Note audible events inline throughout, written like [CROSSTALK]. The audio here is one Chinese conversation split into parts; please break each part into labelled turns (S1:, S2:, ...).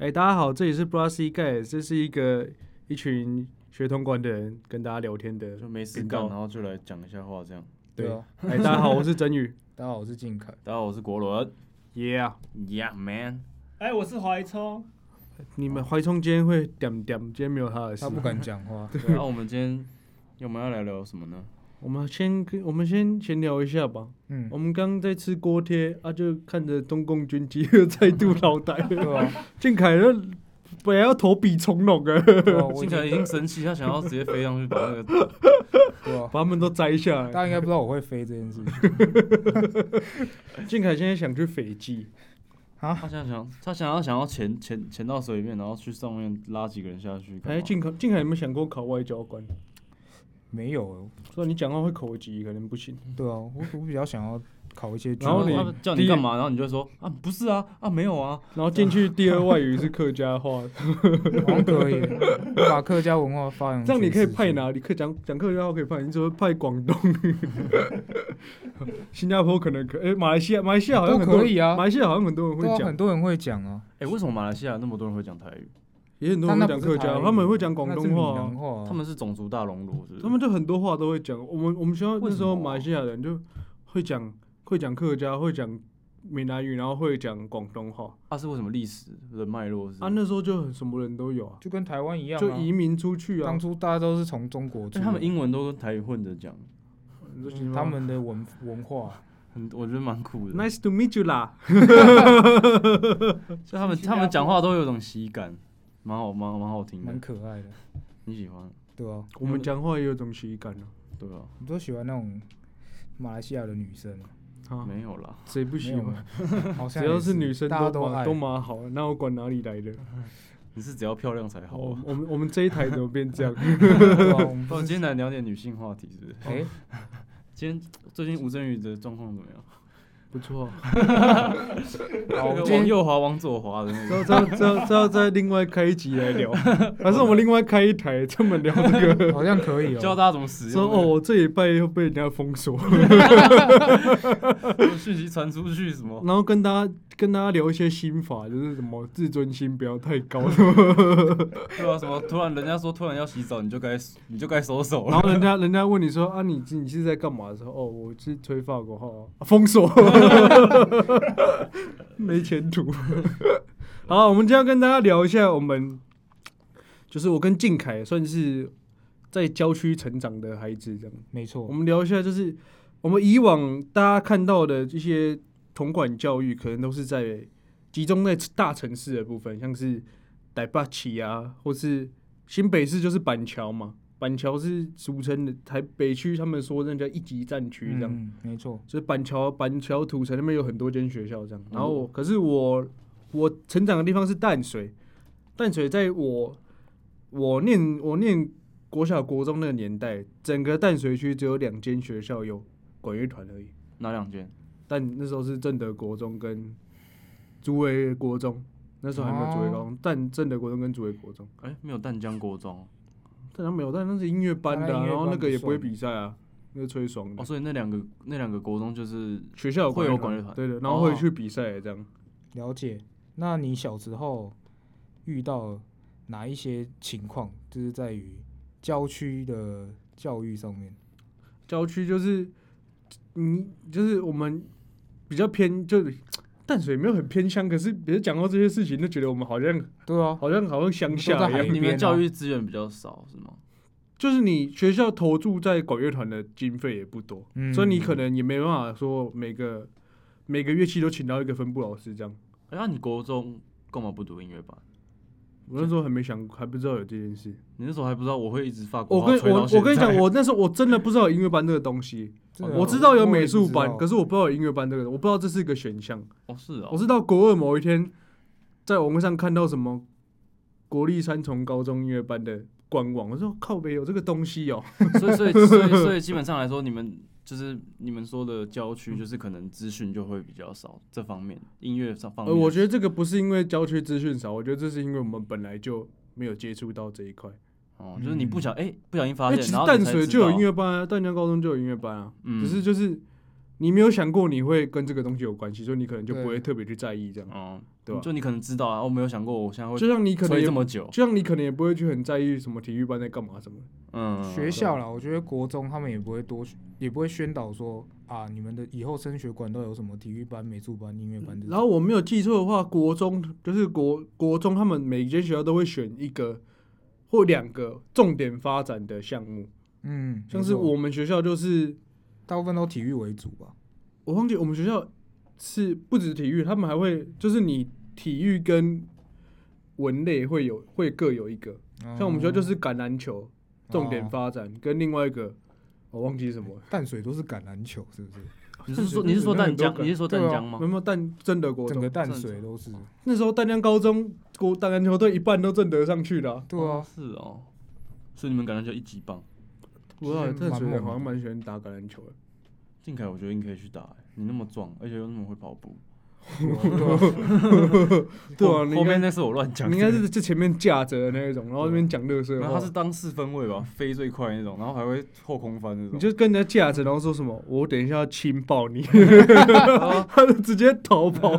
S1: 哎、大家好，这里是 Brassy Guy，这是一个一群学通关的人跟大家聊天的
S2: 就没事干，然后就来讲一下话这样。
S1: 对
S3: 啊，
S1: 哎、大家好，我是真宇 [LAUGHS]
S3: 大家好，我是靖凯。
S2: 大家好，我是国伦。，Yeah，Yeah man，
S4: 哎，我是怀聪。[LAUGHS]
S1: 你们怀聪今天会点点，今天没有他的事
S3: 他。不敢讲话，[LAUGHS]
S2: 对啊，我们今天我们要来聊什么呢？
S1: 我们先跟我们先闲聊一下吧。
S3: 嗯
S1: 我，们刚刚在吃锅贴啊，就看着中共军机又再度老台 [LAUGHS]
S3: 对
S1: 了。
S3: 啊，
S1: 靖凯那本来要投笔从戎啊，
S3: 对啊，[LAUGHS] 我已经
S2: 金凯已经生气，他想要直接飞上去把那个，
S1: 把他们都摘下来。
S3: 大家应该不知道我会飞这件事情。[LAUGHS]
S1: 靖凯现在想去斐济，
S2: 他想想他想要想要潜潜潜到水里面，然后去上面拉几个人下去。
S1: 哎，靖凯靖凯有没有想过考外交官？
S3: 没有，
S1: 说你讲话会口急，可能不行。
S3: 对啊，我我比较想要考一些军
S1: 然后
S2: 叫你干嘛，然后你就会说啊不是啊啊没有啊，
S1: 然后进去第二外语是客家话，
S3: 好像可以，把客家文化发扬。[LAUGHS]
S1: 这样你可以派？哪里？可讲讲客家话可以派，你只会派广东、[LAUGHS] 新加坡可能可，哎、马来西亚，马来西亚好像
S3: 可以啊
S1: 马来西亚好像很多人会讲
S3: 很，多人会讲啊，
S2: 哎为什么马来西亚那么多人会讲台语？
S1: 也很多人会讲客家，他们会讲广东话啊、
S3: 话啊，
S2: 他们是种族大熔炉，是不是？
S1: 他们就很多话都会讲。我们我们学校那时候马来西亚人就会讲会讲客家，会讲闽南语，然后会讲广东话。
S2: 啊是为什么历史的脉络是？
S1: 啊，那时候就很什么人都有啊，
S3: 就跟台湾一样啊，
S1: 就移民出去啊
S3: 当。初大家都是从中国
S2: 他们英文都跟台语混着讲，
S3: 他们的文文化，
S2: 很我觉得蛮酷的。
S1: Nice to meet you 啦。[LAUGHS]
S2: 所以他们他们讲话都有种喜感，蛮好蛮蛮好听的
S3: 蛮，可爱的，
S2: 你喜欢？
S3: 对啊，
S1: 我们讲话也有种喜感啊。
S2: 对啊，
S3: 你都喜欢那种马来西亚的女生啊？
S1: 啊，
S2: 没有啦，
S1: 谁不喜欢 [LAUGHS] 只要是女生
S3: 大家都爱
S1: 都蛮都蛮好，那我管哪里来的？[LAUGHS]
S2: 你是只要漂亮才好
S1: 哦
S2: 啊。，
S1: 我们我们这一台怎么变这样？[LAUGHS]
S3: 我们
S2: 今天来聊点女性话题，是不是？
S3: 哎，
S2: 今天最近吴镇宇的状况怎么样？
S1: 不错，[LAUGHS]
S2: 往右滑，往左滑的那个。
S1: 这这这这要再另外开一集来聊，还是我们另外开一台专门聊这个？
S3: 好像可以哦 [LAUGHS]
S2: 教
S3: 哦。
S2: 大家怎么使用说。
S1: 哦，我这一拜又被人家封锁，[LAUGHS]
S2: 哦，讯息传出去什么？
S1: 然后跟大家跟大家聊一些心法，就是什么自尊心不要太高，
S2: 对啊，什么突然人家说突然要洗澡，你就该你就该收手了。
S1: 然后人家人家问你说啊，你你是在干嘛的时候，哦，我是吹法国号、啊，封锁，[LAUGHS] 没前途。好，我们今天要跟大家聊一下，我们就是我跟靖凯算是在郊区成长的孩子，这样。
S3: 没错
S1: 我，们聊一下，就是我们以往大家看到的这些统管教育，可能都是在集中在大城市的部分，像是台北市啊，或是新北市就是板桥嘛。板桥是俗称的台北区，他们说那叫一级战区这样。
S3: 嗯，没错，
S1: 就是板桥、板桥土城那边有很多间学校这样。然后可是我我成长的地方是淡水，淡水在我我念我念国小国中那个年代，整个淡水区只有两间学校有管乐团而已。
S2: 哪两间？
S1: 但那时候是正德国中跟竹围国中，那时候还没有竹围高中，但正德国中跟竹围国中，
S2: 哎，没有淡江国中
S1: 但他没有，但那是音乐班的然后那个也不会比赛啊，那个吹爽的。
S2: 哦，所以那两个那两个国中就是
S1: 学校有
S2: 会有
S1: 管
S2: 管乐团
S1: 对的，然后会
S2: 哦
S1: 去比赛这样。
S3: 了解。那你小时候遇到哪一些情况，就是在于郊区的教育上面？
S1: 郊区就是，你，就是我们比较偏，就是淡水没有很偏乡，可是别人讲到这些事情，就觉得我们好像
S3: 对啊，
S1: 好像好像乡下
S2: 你们教育资源比较少是吗？
S1: 就是你学校投注在管乐团的经费也不多，
S3: 嗯
S1: 所以你可能也没办法说每个每个乐器都请到一个分部老师这样。
S2: 哎，那你国中干嘛不读音乐班？
S1: 我那时候还没想，还不知道有这件事。
S2: 你那时候还不知道我会一直发国
S1: 我跟我我跟你讲，我那时候我真的不知道有音乐班这个东西。[LAUGHS] 我知道有美术班，可是我不知道有音乐班这个，我不知道这是一个选项。
S2: 哦是哦，
S1: 我是到国二某一天，在网络上看到什么国立三重高中音乐班的官网，我说靠北有这个东西哦、
S2: 所以所以所以所以基本上来说，你们就是你们说的郊区，就是可能资讯就会比较少这方面音乐上方
S1: 呃，
S2: 面。
S1: 我觉得这个不是因为郊区资讯少，我觉得这是因为我们本来就没有接触到这一块。
S2: 哦，就是你不想哎、不小心发
S1: 哎、
S2: 现，
S1: 其淡水就有音乐班啊，淡江高中就有音乐班啊，
S2: 嗯
S1: 只是就是你没有想过你会跟这个东西有关系，所以你可能就不会特别去在意这样。
S2: 哦，
S1: 对吧、
S2: 就你可能知道啊，我没有想过我现在会
S1: 就像你可能也
S2: 这么久，
S1: 就像你可能也不会去很在意什么体育班在干嘛什么。
S2: 嗯，
S3: 学校啦，我觉得国中他们也不会多，也不会宣导说啊，你们的以后升学管道有什么体育班、美术班、音乐班这种。
S1: 然后我没有记错的话，国中就是国国中，他们每一间学校都会选一个或两个重点发展的项目，
S3: 嗯，
S1: 像是
S3: 没错
S1: 我们学校就是
S3: 大部分都体育为主吧。
S1: 我忘记我们学校是不止体育，他们还会就是你体育跟文类会有会各有一个，像我们学校就是橄榄球重点
S3: 哦
S1: 发展，跟另外一个我忘记什么了，
S3: 淡水都是橄榄球，是不是？
S2: 你是说你是说淡江？你是说淡江吗
S1: 有？没有淡正德国中？
S3: 整个淡水都是。
S1: 那时候淡江高中国打篮球队一半都正得上去的啊、
S3: 对啊，
S2: 是哦，所以你们橄榄球一级棒。
S1: 我知道
S3: 其实蛮猛的
S1: 淡水人好像蛮喜欢打橄榄球的。
S2: 靖凯，我觉得你可以去打、欸，你那么壮，而且又那么会跑步。
S3: 对啊
S2: 后面那是我乱讲，
S1: 你应该是这前面架着的那一种，然后那边讲乐色
S2: 他是。当四分位吧，飞最快那种，然后还会后空翻那种。
S1: 你就跟人家架着，然后说什么？我等一下要亲爆你，[LAUGHS] 他就直接逃跑。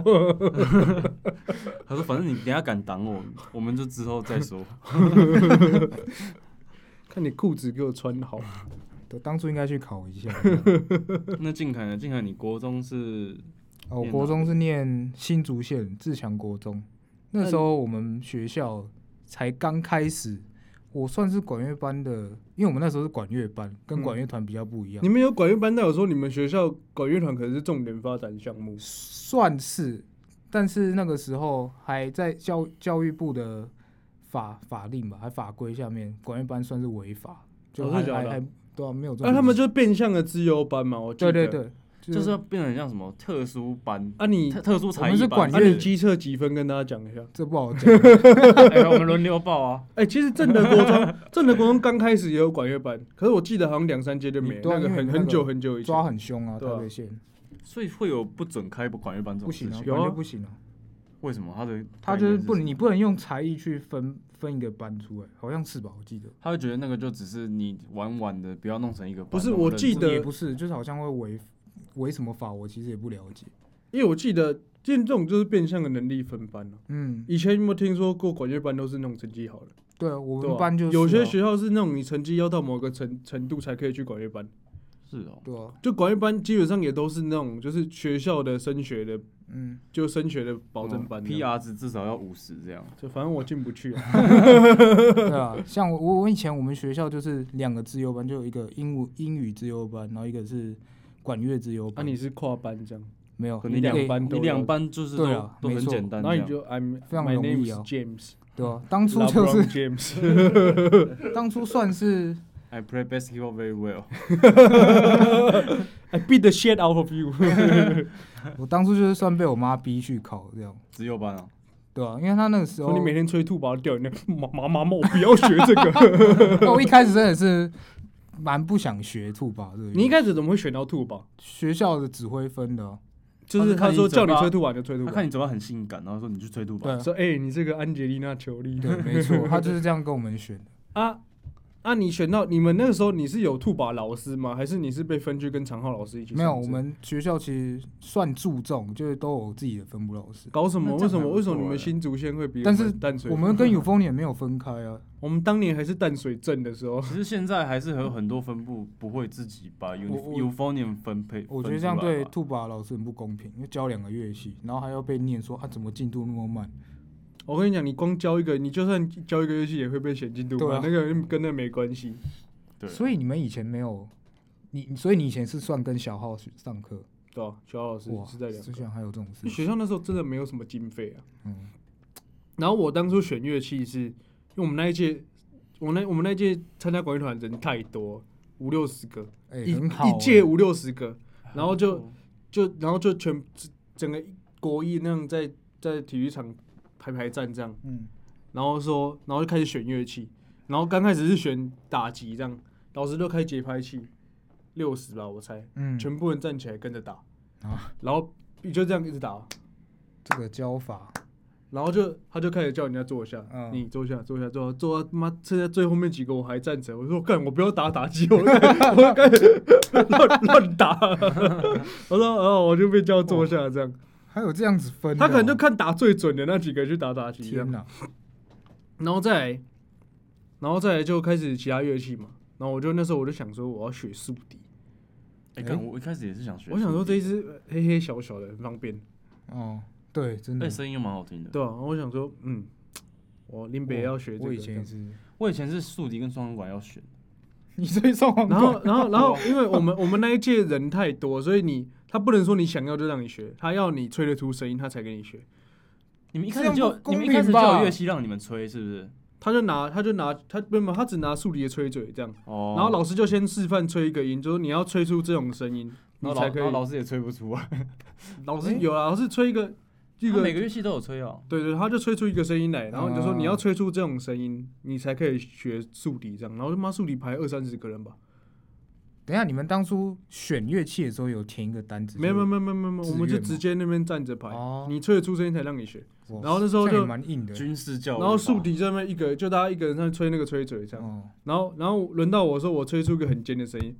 S2: 他说，反正你等下敢挡我，我们就之后再说。[LAUGHS]
S1: 看你裤子给我穿好。[LAUGHS]
S3: 对当初应该去考一下。
S2: 那靖凯呢？靖凯，你国中是
S3: 哦，我国中是念新竹县自强国中，那时候我们学校才刚开始，我算是管乐班的，因为我们那时候是管乐班，跟
S1: 嗯
S3: 管乐团比较不一样
S1: 你，们有管乐班，那有说你们学校管乐团可能是重点发展项目。
S3: 算是，但是那个时候还在教教育部的法法令吧，还法规下面，管乐班算是违法，就
S1: 哦真的假的
S3: 还还还对啊，没有这
S1: 那、
S3: 种。
S1: 他们就是变相的自优班嘛，我觉得。
S3: 对对。对，
S2: 就是要变成像什么特殊班、
S1: 啊你，
S2: 特特殊才
S3: 我们是
S2: 艺班？
S1: 啊
S3: 管乐
S1: 你机测几分？跟大家讲一下。
S3: 这不好讲。[LAUGHS] [LAUGHS]
S2: 哎，我们轮流报啊。
S1: 哎、其实正德国中，正德国中刚开始也有管乐班，可是我记得好像两三届就没那个很很久很久以前
S3: 抓。很凶啊，
S1: 对
S2: 所以会有不准开管乐班这
S3: 不行啊，
S2: 种事情？
S1: 有啊
S3: 管乐不行啊。
S2: 为什么？他的
S3: 他就是不，
S2: 概念什么
S3: 你不能用才艺去分分一个班出来，好像是吧？我记得
S2: 他会觉得那个就只是你玩玩的，不要弄成一个班。
S1: 不是我记得
S3: 也不是，就是好像会违违什么法，我其实也不了解。
S1: 因为我记得，这这种就是变相的能力分班了、
S3: 嗯，
S1: 以前有没有听说过管乐班都是那种成绩好的？
S3: 对啊，我们班就是、啊、
S1: 有些学校是那种你成绩要到某个程程度才可以去管乐班，
S2: 是哦，
S3: 对啊，
S1: 就管乐班基本上也都是那种就是学校的升学的，
S3: 嗯，
S1: 就升学的保证班。
S2: PR 值至少要五十这样。
S1: 就反正我进不去、啊，[LAUGHS]
S3: 对啊，像我我以前我们学校就是两个自由班，就有一个英语英语自由班，然后一个是管乐自由
S1: 啊
S3: 班。
S1: 你是跨班这样，
S3: 没有，
S2: 可能两
S1: 班都你
S2: 两班就是都
S3: 对啊
S2: 都很
S3: 没错
S2: 简单这样。
S1: 然后你就 I'm
S3: 非常
S1: my
S3: 容
S1: name
S3: 易
S1: is
S3: 啊
S1: James，
S3: 对啊，当初就是
S1: James，[LAUGHS]
S3: 当初算是 [LAUGHS]
S2: I play basketball very well。[LAUGHS]
S1: I beat the shit out of you
S3: 我当初就是算被我妈逼去考这样，
S2: 只有班啊，
S3: 对啊，因为他那个时候
S1: 你每天吹吐把它掉，你那妈妈妈妈，我不要学这个。
S3: 我一开始真的是蛮不想学兔宝，这个
S1: 你一开始怎么会选到兔宝？
S3: 学校的指挥分的啊、
S1: 就是他说叫你吹兔
S2: 把，
S1: 把就吹兔宝
S2: 他看，你嘴巴很性感，然后说你去吹兔吧。
S3: 对啊
S1: 说哎、你这个安吉丽娜裘丽。
S3: 对，没错，他就是这样跟我们选的。[LAUGHS]
S1: 啊啊！你选到你们那个时候你是有兔把老师吗？还是你是被分去跟长浩老师一起
S3: 没有，我们学校其实算注重，就是都有自己的分部老师。
S1: 搞什么？为什么？为什么你们新竹县会比
S3: 但是
S1: 淡水？
S3: 我们跟 [LAUGHS] 有丰年没有分开啊，
S1: 我们当年还是淡水镇的时候，
S2: 其实现在还是有很多分部不会自己把
S3: 我
S2: u
S3: 我
S2: euphonium 分配，
S3: 我觉得这样对兔把老师很不公平，因为教两个乐器，然后还要被念说啊怎么进度那么慢。
S1: 我跟你讲，你光教一个，你就算教一个乐器也会被选进度吧？
S3: 对啊
S1: 那个跟那没关系。
S2: 对，
S3: 所以你们以前没有，你所以你以前是算跟小号去上课，
S1: 对啊，小老师
S3: 哇，
S1: 是在两个。
S3: 之前还有这种事
S1: 因为。学校那时候真的没有什么经费啊。
S3: 嗯，
S1: 然后我当初选乐器是，因为我们那一届，我那我们那一届参加管乐团人太多，五六十个，
S3: 哎、
S1: 一
S3: 很好、
S1: 一届
S3: 欸
S1: 五六十个，然后就
S2: 哦
S1: 就然后就全整个国一那样在在体育场排排站这样，
S3: 嗯，
S1: 然后说，然后就开始选乐器，然后刚开始是选打击这样，老师就开节拍器，六十吧我猜，
S3: 嗯，
S1: 全部人站起来跟着打，
S3: 啊。
S1: 然后你就这样一直打，
S3: 这个教法，
S1: 然后就他就开始叫人家坐下，
S3: 嗯
S1: 你坐下坐下坐下。坐到妈剩下最后面几个我还站着，我说干我不要打打击，我 [LAUGHS] 我该 [LAUGHS] 乱乱打，[LAUGHS] 我说哦我就被叫坐下这样，
S3: 还有这样子分哦，
S1: 他可能就看打最准的那几个去打打击
S3: 天，哪，
S1: 然后再来，然后再来就开始其他乐器嘛。然后我就那时候我就想说我要学竖笛，
S2: 哎，我一开始也是想学，
S1: 我想说这一只呃黑黑小小的很方便，
S3: 哦，对，真的。
S2: 那，，声音又蛮好听的。
S1: 对啊，然后我想说嗯，我林北要学这个
S3: 我以前。是，
S2: 我以前是竖笛跟双簧管要选，
S3: 你这双簧管。
S1: 然后，[LAUGHS] 然后然后因为我们我们那一届人太多，所以你他不能说你想要就让你学，他要你吹得出声音他才给你学。
S2: 你们一开始就你们一开始就有乐器让你们吹，是不是？
S1: 他就拿他就拿他没有他只拿竖笛的吹嘴这样，
S2: 哦，
S1: 然后老师就先示范吹一个音，就是你要吹出这种声音，你
S2: 然后
S1: 才可以。
S2: 老师也吹不出啊，
S1: 老师 [LAUGHS] 有啊，老师吹一个一个
S2: 每个乐器都有吹哦。
S1: 对对，他就吹出一个声音来，然后你就说
S3: 哦
S1: 你要吹出这种声音，你才可以学竖笛这样。然后他妈竖笛排二三十个人吧，
S3: 等一下，你们当初选乐器的时候有填一个单子？
S1: 没有没有没有没有没有，我们就直接那边站着排，
S3: 哦。
S1: 你吹得出声音才让你
S3: 选。
S1: 然后那时候就
S3: 蛮硬的，
S2: 军事教育，
S1: 然后竖笛这边一个就大家一个人在吹那个吹嘴这样，
S3: 哦，
S1: 然后然后轮到我说我吹出一个很尖的声音，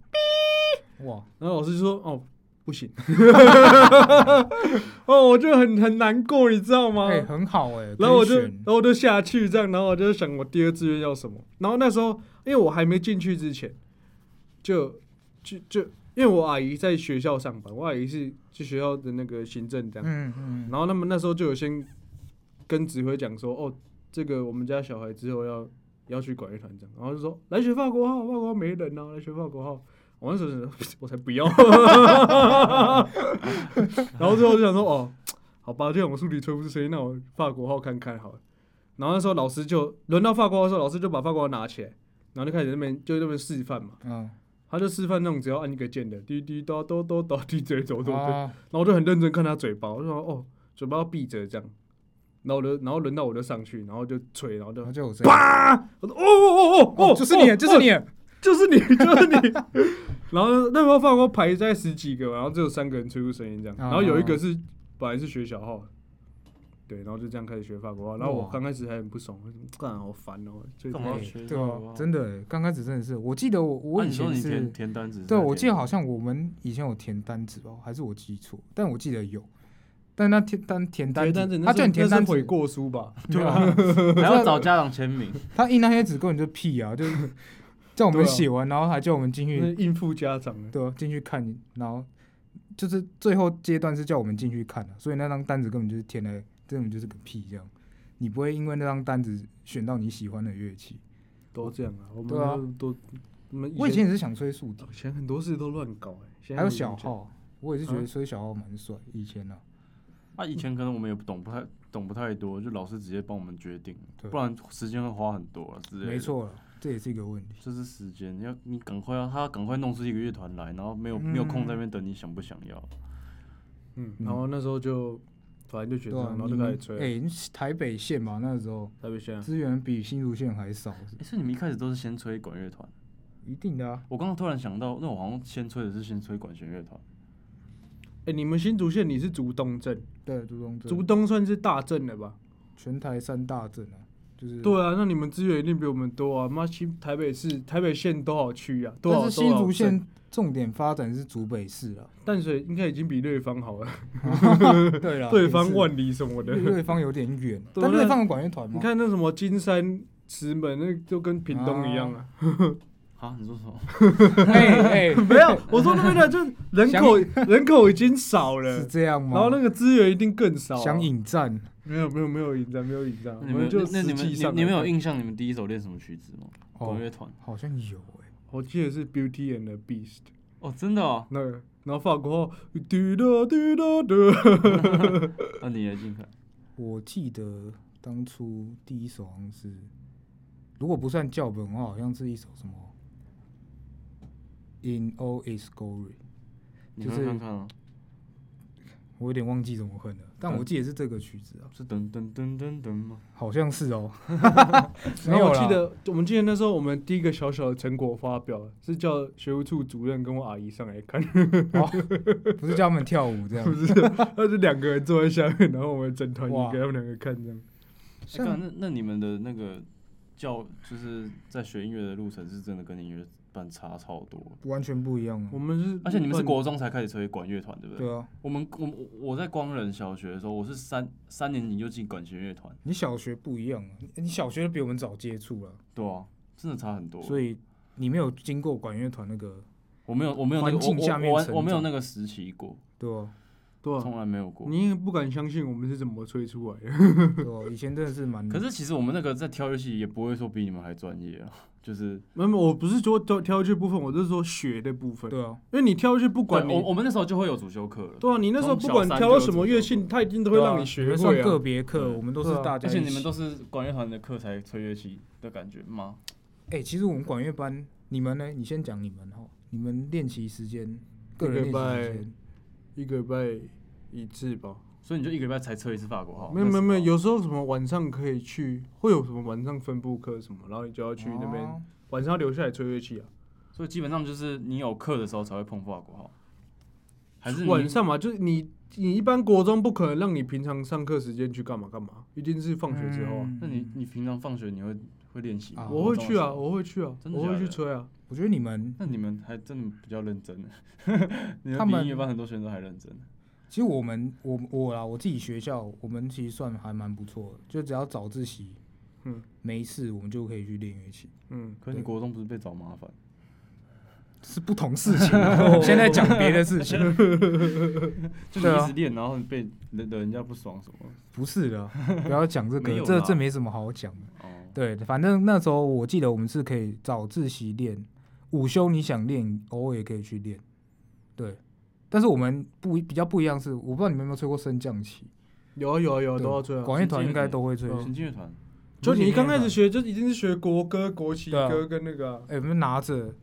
S3: 哇，
S1: 然后老师就说哦不行，[LAUGHS] 哦我就很很难过，你知道吗？
S3: 哎，很好哎，
S1: 然后我就，然后我就下去这样，然后我就想我第二志愿要什么。然后那时候，因为我还没进去之前，就就就因为我阿姨在学校上班，我阿姨是去学校的那个行政这样。
S3: 嗯嗯，
S1: 然后他们那时候就有先跟指挥讲说，哦，这个我们家小孩之后要要去管乐团这样，然后就说来学法国号，法国号没人啊，来学法国号。我那时候我才不要，[LAUGHS] 然后最后就想说，哦，好吧，这种竖笛吹不出声音，那我法国号看看好了。然后那时候老师就轮到法国号的时候，老师就把法国号拿起来，然后就开始那边就那边示范嘛，
S3: 嗯，
S1: 他就示范那种只要按一个键的，滴滴答哆哆哆滴嘴哆哆哆，
S3: 啊，
S1: 然后我就很认真看他嘴巴，我就说哦，嘴巴要闭着这样。然后我就，然后轮到我就上去，然后就吹，然后就
S3: 然后就有声音，
S1: 啪！我说哦哦哦哦，
S3: 哦，就是你，就是你，
S1: 就是你，就是你。然后那时候法国排在十几个，然后只有三个人吹出声音这样，
S3: 哦
S1: 然后有一个是本来是学小号的，对，然后就这样开始学法国话。然后我
S3: 哇
S1: 刚开始还很不爽，干好烦哦，
S2: 干嘛要学
S3: 对啊
S2: 法国号，
S3: 真的欸，刚开始真的是，我记得我我以前是
S2: 填，填单子
S3: 对，我记得好像我们以前有填单子哦，还是我记错，但我记得有，但那填单填单
S1: 子，
S3: 他叫你填单子
S1: 悔，过书吧？[LAUGHS]
S3: 对啊，
S2: 还要找家长签名，[LAUGHS]
S3: 他印那些纸根本就屁啊，就是 [LAUGHS] 叫我们写完，然后还叫我们进去，
S1: 那应付家长的，
S3: 对啊，进去看，然后就是最后阶段是叫我们进去看的，所以那张单子根本就是填的，根本就是个屁这样。你不会因为那张单子选到你喜欢的乐器。
S1: 都这样啊。我们
S3: 对啊
S1: 都都，我们
S3: 我以前也是想吹竖笛，
S1: 以前很多事都乱搞哎，现在
S3: 还有小号，我也是觉得
S1: 啊
S3: 吹小号蛮帅。以前呢、
S2: 啊，以前可能我们也不懂不太懂不太多，就老师直接帮我们决定，
S3: 对
S2: 不然时间会花很多啊之类的。
S3: 没，错了，这也是一个问题。
S2: 这是时间，要你赶快要他赶快弄出一个乐团来，然后没有没有空在那边等你想不想要。
S1: 嗯，
S3: 嗯
S1: 然后那时候就反正就觉得，
S3: 对啊
S1: 然，后就开始吹了，
S3: 哎、欸台北县嘛，那时候
S1: 台北县啊。
S3: 资源比新竹县还少，
S2: 诶所以你们一开始都是先吹管乐团？
S3: 一定的啊。
S2: 我刚刚突然想到，那我好像先吹的是先吹管弦乐团。
S1: 哎，你们新竹县你是竹东镇，
S3: 对，竹东镇，
S1: 竹东算是大镇了吧？
S3: 全台三大镇啊，就是。
S1: 对啊，那你们资源一定比我们多啊！妈，新台北市、台北县都好区啊？
S3: 但是新竹，县重点发展是竹北市啊。
S1: 淡水应该已经比瑞芳好了，[LAUGHS]
S3: 对啊，[LAUGHS]
S1: 对方万里什么的。
S3: 瑞瑞芳有点远，但瑞芳有管乐团吗？
S1: 你看那什么金山、石门，那就跟屏东一样啊。
S2: 啊，你说什么？
S3: 哎 [LAUGHS] 哎，[LAUGHS]
S1: 没有，我说那边的就人口 [LAUGHS] 人口已经少了
S3: 是，这样吗？
S1: 然后那个资源一定更少啊。
S3: 想引战，
S1: 没有没有没有引战，没有引战，
S2: 你们
S1: 们就
S2: 那那你们你你们有印象你们第一首练什么曲子吗？
S3: 哦
S2: 管乐团。
S3: 好像有哎。
S1: 我记得是 Beauty and the Beast
S2: 哦，真的哦。
S1: 那个，然后法国话嘟哒嘟哒的，
S2: 那你来进看。
S3: 我记得当初第一首好像是，如果不算教本的话，好像是一首什么《In All Its Glory》，
S2: 你
S3: 就是
S2: 们看看啊，
S3: 我有点忘记怎么哼了，但我记得是这个曲子啊，
S2: 是噔噔噔噔噔吗？
S3: 好像是哦。[LAUGHS] 没
S1: 然后
S3: 有啦
S1: 我记得，我们记得那时候我们第一个小小的成果发表是叫学务处主任跟我阿姨上来看，
S3: 不是叫他们跳舞这样。
S1: 不，是，他是两个人坐在下面，然后我们整团
S3: 哇。
S1: 给他们两个看这样。
S2: 哎干那那你们的那个教就是在学音乐的路程是真的跟音乐班差超多。
S3: 完全不一样啊
S1: 我。们是，
S2: 而且你们是国中才开始吹管乐团，对不对？
S3: 对啊，
S2: 我们我我我在光仁小学的时候，我是三三年级就进管弦乐团，
S3: 你小学不一样啊，你小学比我们早接触了，
S2: 对啊，真的差很多。
S3: 所以你没有经过管乐团那个，
S2: 我没有我没有那个
S3: 环境
S2: 我我我
S3: 下面
S2: 我没有那个时期过，
S3: 对啊，
S1: 对啊，
S2: 从来没有过。
S1: 你也不敢相信我们是怎么吹出来的。
S3: 对啊，以前真的是蛮，[LAUGHS]
S2: 可是其实我们那个在挑乐器也不会说比你们还专业啊，就是
S1: 没有，我不是说挑挑去部分，我是说学的部分。
S3: 对啊，
S1: 因为你挑去不管你
S2: 我，我们那时候就会有主修课了，
S1: 对啊，你那时候不管挑到什么乐器他一定都会让你学会啊。
S3: 个别课，我们都是大家
S2: 而且你们都是管乐团的课才吹乐器的感觉吗？
S3: 哎、其实我们管乐班，你们呢？你先讲你们哈，你们练习时间，个人练习时间，
S1: 一个礼拜一次吧。
S2: 所以你就一个礼拜才吹一次法国号？
S1: 没有没有没有，
S2: 那时候
S1: 有时候什么晚上可以去，会有什么晚上分部课什么，然后你就要去那边、
S3: 哦
S1: 晚上要留下来吹乐器啊。
S2: 所以基本上就是你有课的时候才会碰法国号，还是
S1: 晚上嘛，就是你你一般国中不可能让你平常上课时间去干嘛干嘛，一定是放学之后啊。
S3: 嗯
S2: 那你你平常放学你会会练习吗？
S3: 啊
S1: 我会去啊，我会去啊，我会去吹啊。
S3: 我觉得你们
S2: 那你们还真的比较认真，[LAUGHS] 你
S3: 他们
S2: 们比音乐班很多学生都还认真。
S3: 其实我们我我啦，我自己学校，我们其实算还蛮不错的，就只要早自习，
S1: 嗯，
S3: 没事我们就可以去练乐器，
S1: 嗯，
S2: 可是你国中不是被找麻烦？
S3: 是不同事情啊。[LAUGHS] 现在讲别的事情，[LAUGHS]
S2: 就
S3: 对啊
S2: 你一直练，然后被惹惹人家不爽什么？
S3: 不是的，不要讲这个，这这没什么好讲的。
S2: 哦，
S3: 对，反正那时候我记得我们是可以早自习练，午休你想练，偶尔也可以去练。对，但是我们不比较不一样是，我不知道你们有没有吹过升降旗，
S1: 有啊有啊有啊，都要吹啊。
S3: 管乐团应该都会吹。
S1: 嗯
S2: 行进乐团
S1: 就你刚开始
S3: 学，
S1: 就一定是学国歌、国旗歌跟那个啊、
S3: 哎、我们拿着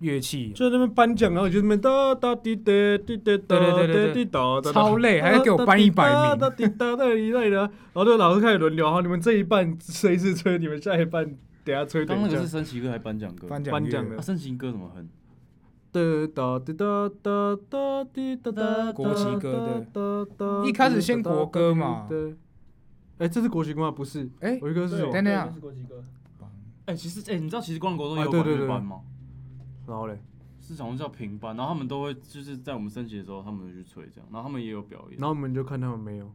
S3: 乐器，
S1: 就在那边颁奖，然后你就在那边哒哒滴哒滴哒哒
S3: 对对对对
S1: 哒滴哒哒，
S3: 超累，还要给我颁一百名。
S1: 哒滴哒哒一类的，然后就老师开始轮流，好，你们这一半谁是吹，你们下一半等下吹，
S2: 刚刚那个是。升旗歌还是颁奖歌？
S3: 颁奖乐
S1: 颁奖的
S2: 啊，升旗歌怎么哼？
S1: 哒哒滴哒哒哒滴哒哒，
S3: 国旗歌
S1: 对对
S3: 一开始先国歌嘛
S1: 对。哎，这是国旗歌吗？不是，
S3: 哎
S1: 国旗歌是什么？
S3: 等等啊
S4: 是国旗歌。
S2: 哎，其实哎，你知道其实光国中有管乐班吗？
S1: 然后嘞，
S2: 是好像叫平班，然后他们都会就是在我们升旗的时候，他们会去吹这样，然后他们也有表演
S1: 然。后我们就看他们没有，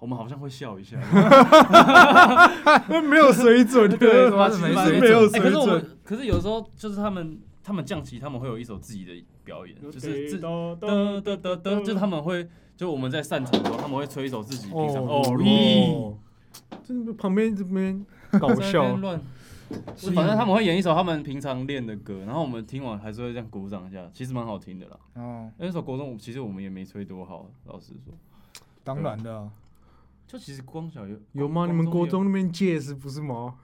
S2: 我们好像会笑一下，[LAUGHS]
S1: 没有水准的，
S3: 对没
S1: 是
S3: 水准
S2: 可是我
S1: 准。
S2: 们，可是有时候就是他们他们降旗，他们会有一首自己的表演，就是自
S1: 哒
S2: 噔噔噔噔，就是他们会就我们在散场的时候，他们会吹一首自己平常
S3: 哦
S2: 哦
S1: 哦，这旁边这边搞笑。
S2: 边，乱。反正他们会演一首他们平常练的歌，然后我们听完还是会这样鼓掌一下，其实蛮好听的啦。
S3: 哦，
S2: 那首国中其实我们也没吹多好，老实说，
S3: 当然的啊，
S2: 就其实光小有
S1: 有吗？你们国中那边借是不是吗？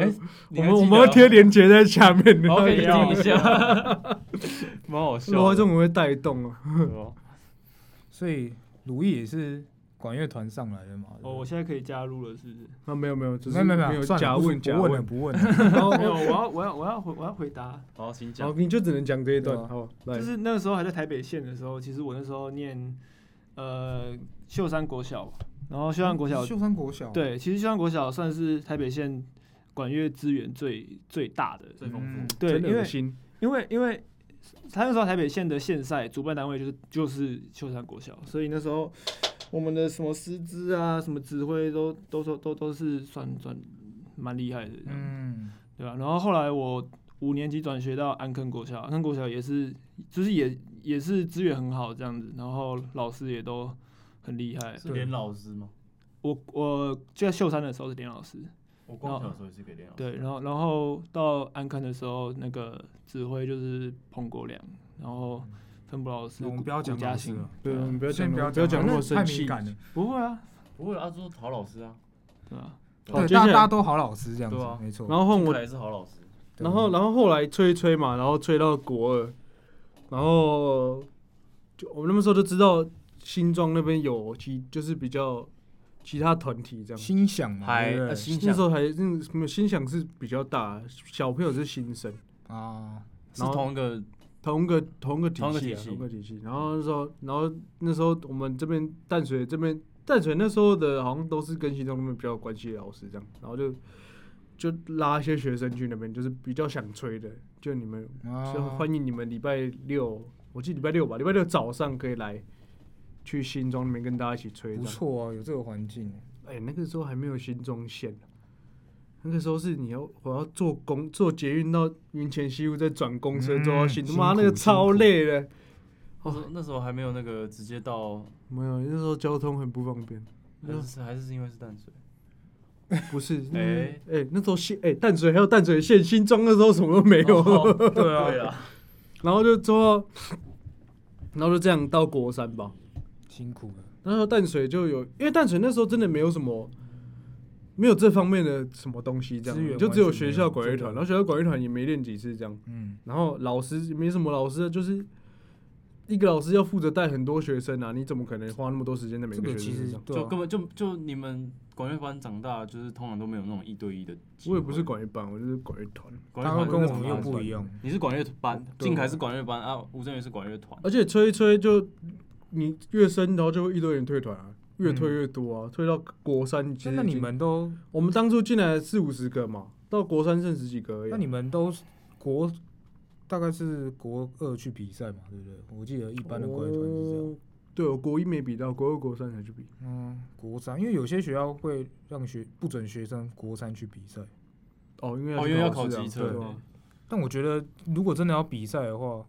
S2: 哎，[LAUGHS]
S1: 我们我们要贴链接在下面，
S2: 然后可以
S1: 然后
S2: 听一下，[LAUGHS] 蛮好笑的。
S1: 罗这种会带动啊。
S3: 所以鲁毅也是管乐团上来的嘛。
S4: 哦，我现在可以加入了，是不是？
S1: 啊，没有没有，只是
S3: 没有没有没有，
S1: 有
S3: 算了，不
S1: 假问假
S3: 不问，不问。
S1: 然 [LAUGHS] 后
S4: 没有，我要我要我要回我要回答，
S2: 好，请
S1: 好，
S2: 讲。
S1: 你就只能讲这一段好，
S4: 就，是那个时候还在台北县的时候，其实我那时候念呃秀山国小，然后秀山国小
S3: 秀山国小，
S4: 对，其实秀山国小算是台北县管乐资源最最大的，
S2: 最丰富。
S3: 嗯，
S4: 对，
S1: 真
S4: 因为
S1: 恶心，
S4: 因为因为他那时候台北县的县赛主办单位就是就是秀山国小，所以那时候我们的什么师资啊、什么指挥都都都都都是算算蛮厉害的，
S3: 嗯，
S4: 对吧、然后后来我五年级转学到安坑国小，安坑国小也是就是也也是资源很好这样子，然后老师也都很厉害。
S2: 是连老师吗？
S4: 我我就在秀山的时候是连老师，
S2: 我光小的时候也是给连老师。
S4: 对，然后然后到安坑的时候，那个指挥就是彭国良，然后分部老师
S3: 我们不要讲
S4: 嘉欣
S3: 老师了，
S1: 对，我们不要讲不要讲那么
S3: 太
S1: 生气。
S3: 敏感了。
S4: 不会啊，
S2: 不会，啊，就是陶老师啊，
S4: 对啊？
S3: 对，大大家都好老师这样子
S2: 对啊，
S3: 没错。
S1: 然后换我
S2: 金凯也是好老师。
S1: 然后然后后来吹一吹嘛，然后吹到国二，然后就我们那时候就知道新庄那边有其就是比较其他团体这样。
S3: 心想嘛，
S2: 还
S3: 对不对？
S2: 呃心
S1: 那时候还那什么心想是比较大，小朋友是新生，
S3: 啊，
S2: 是
S1: 然后
S2: 同一个
S1: 同一个同一个体系、啊，
S2: 同一个体系。
S1: 同个体系。然后那时候，然后那时候我们这边淡水这边淡水那时候的好像都是跟新庄那边比较有关系的老师这样，然后就就拉一些学生去那边，就是比较想吹的，就你们就
S3: 啊
S1: 欢迎你们礼拜六，我记得礼拜六吧，礼拜六早上可以来去新庄那边跟大家一起吹。
S3: 不。错啊，有这个环境。
S1: 哎、那个时候还没有新庄线，那个时候是你要我要坐公坐捷运到云前西路，再转公车
S3: 嗯
S1: 坐到新，
S3: 辛
S1: 妈、那个超累的。
S2: 那时候那时候还没有那个直接到，
S1: 没有，那时候交通很不方便。
S2: 还是还是因为是淡水。
S1: 不是，[LAUGHS] 哎
S2: 哎
S1: 哎、那时候新哎、淡水还有淡水线，新庄那时候什么都没有。
S2: 哦
S3: 对啊 [LAUGHS]
S2: 对啊，
S1: 然后就之后，然后就这样到国三吧。
S3: 辛苦了。
S1: 那时候淡水就有，因为淡水那时候真的没有什么，没有这方面的什么东西，这样就只有学校管乐团，然后学校管乐团也没练几次这样，
S3: 嗯，
S1: 然后老师没什么老师，就是一个老师要负责带很多学生啊，你怎么可能花那么多时间在每个学生身上？
S2: 就根本就就你们管乐班长大，就是通常都没有那种一对一的。
S1: 我也不是管乐班，我就是管乐团，
S2: 管乐团，
S3: 跟我们又不一样。
S2: 你是管乐班，
S1: 对
S2: 静凯是管乐班啊，吴正宇是管乐团。
S1: 而且吹一吹就你越升，然后就会一堆人退团啊，越退
S3: 嗯
S1: 越多啊，退到国三其实
S3: 那你们都，
S1: 我们当初进来四五十个嘛，到国三剩十几个而已啊。
S3: 那你们都国大概是国二去比赛嘛，对不对？我记得一般的国乐团是这样。
S1: 哦对，我国一没比到，国二、国三才去比。
S3: 嗯，国三，因为有些学校会让学不准学生国三去比赛，
S1: 哦，因为
S2: 哦因为要考
S1: 试啊
S2: 机测
S1: 对啊
S3: 但我觉得如果真的要比赛的话，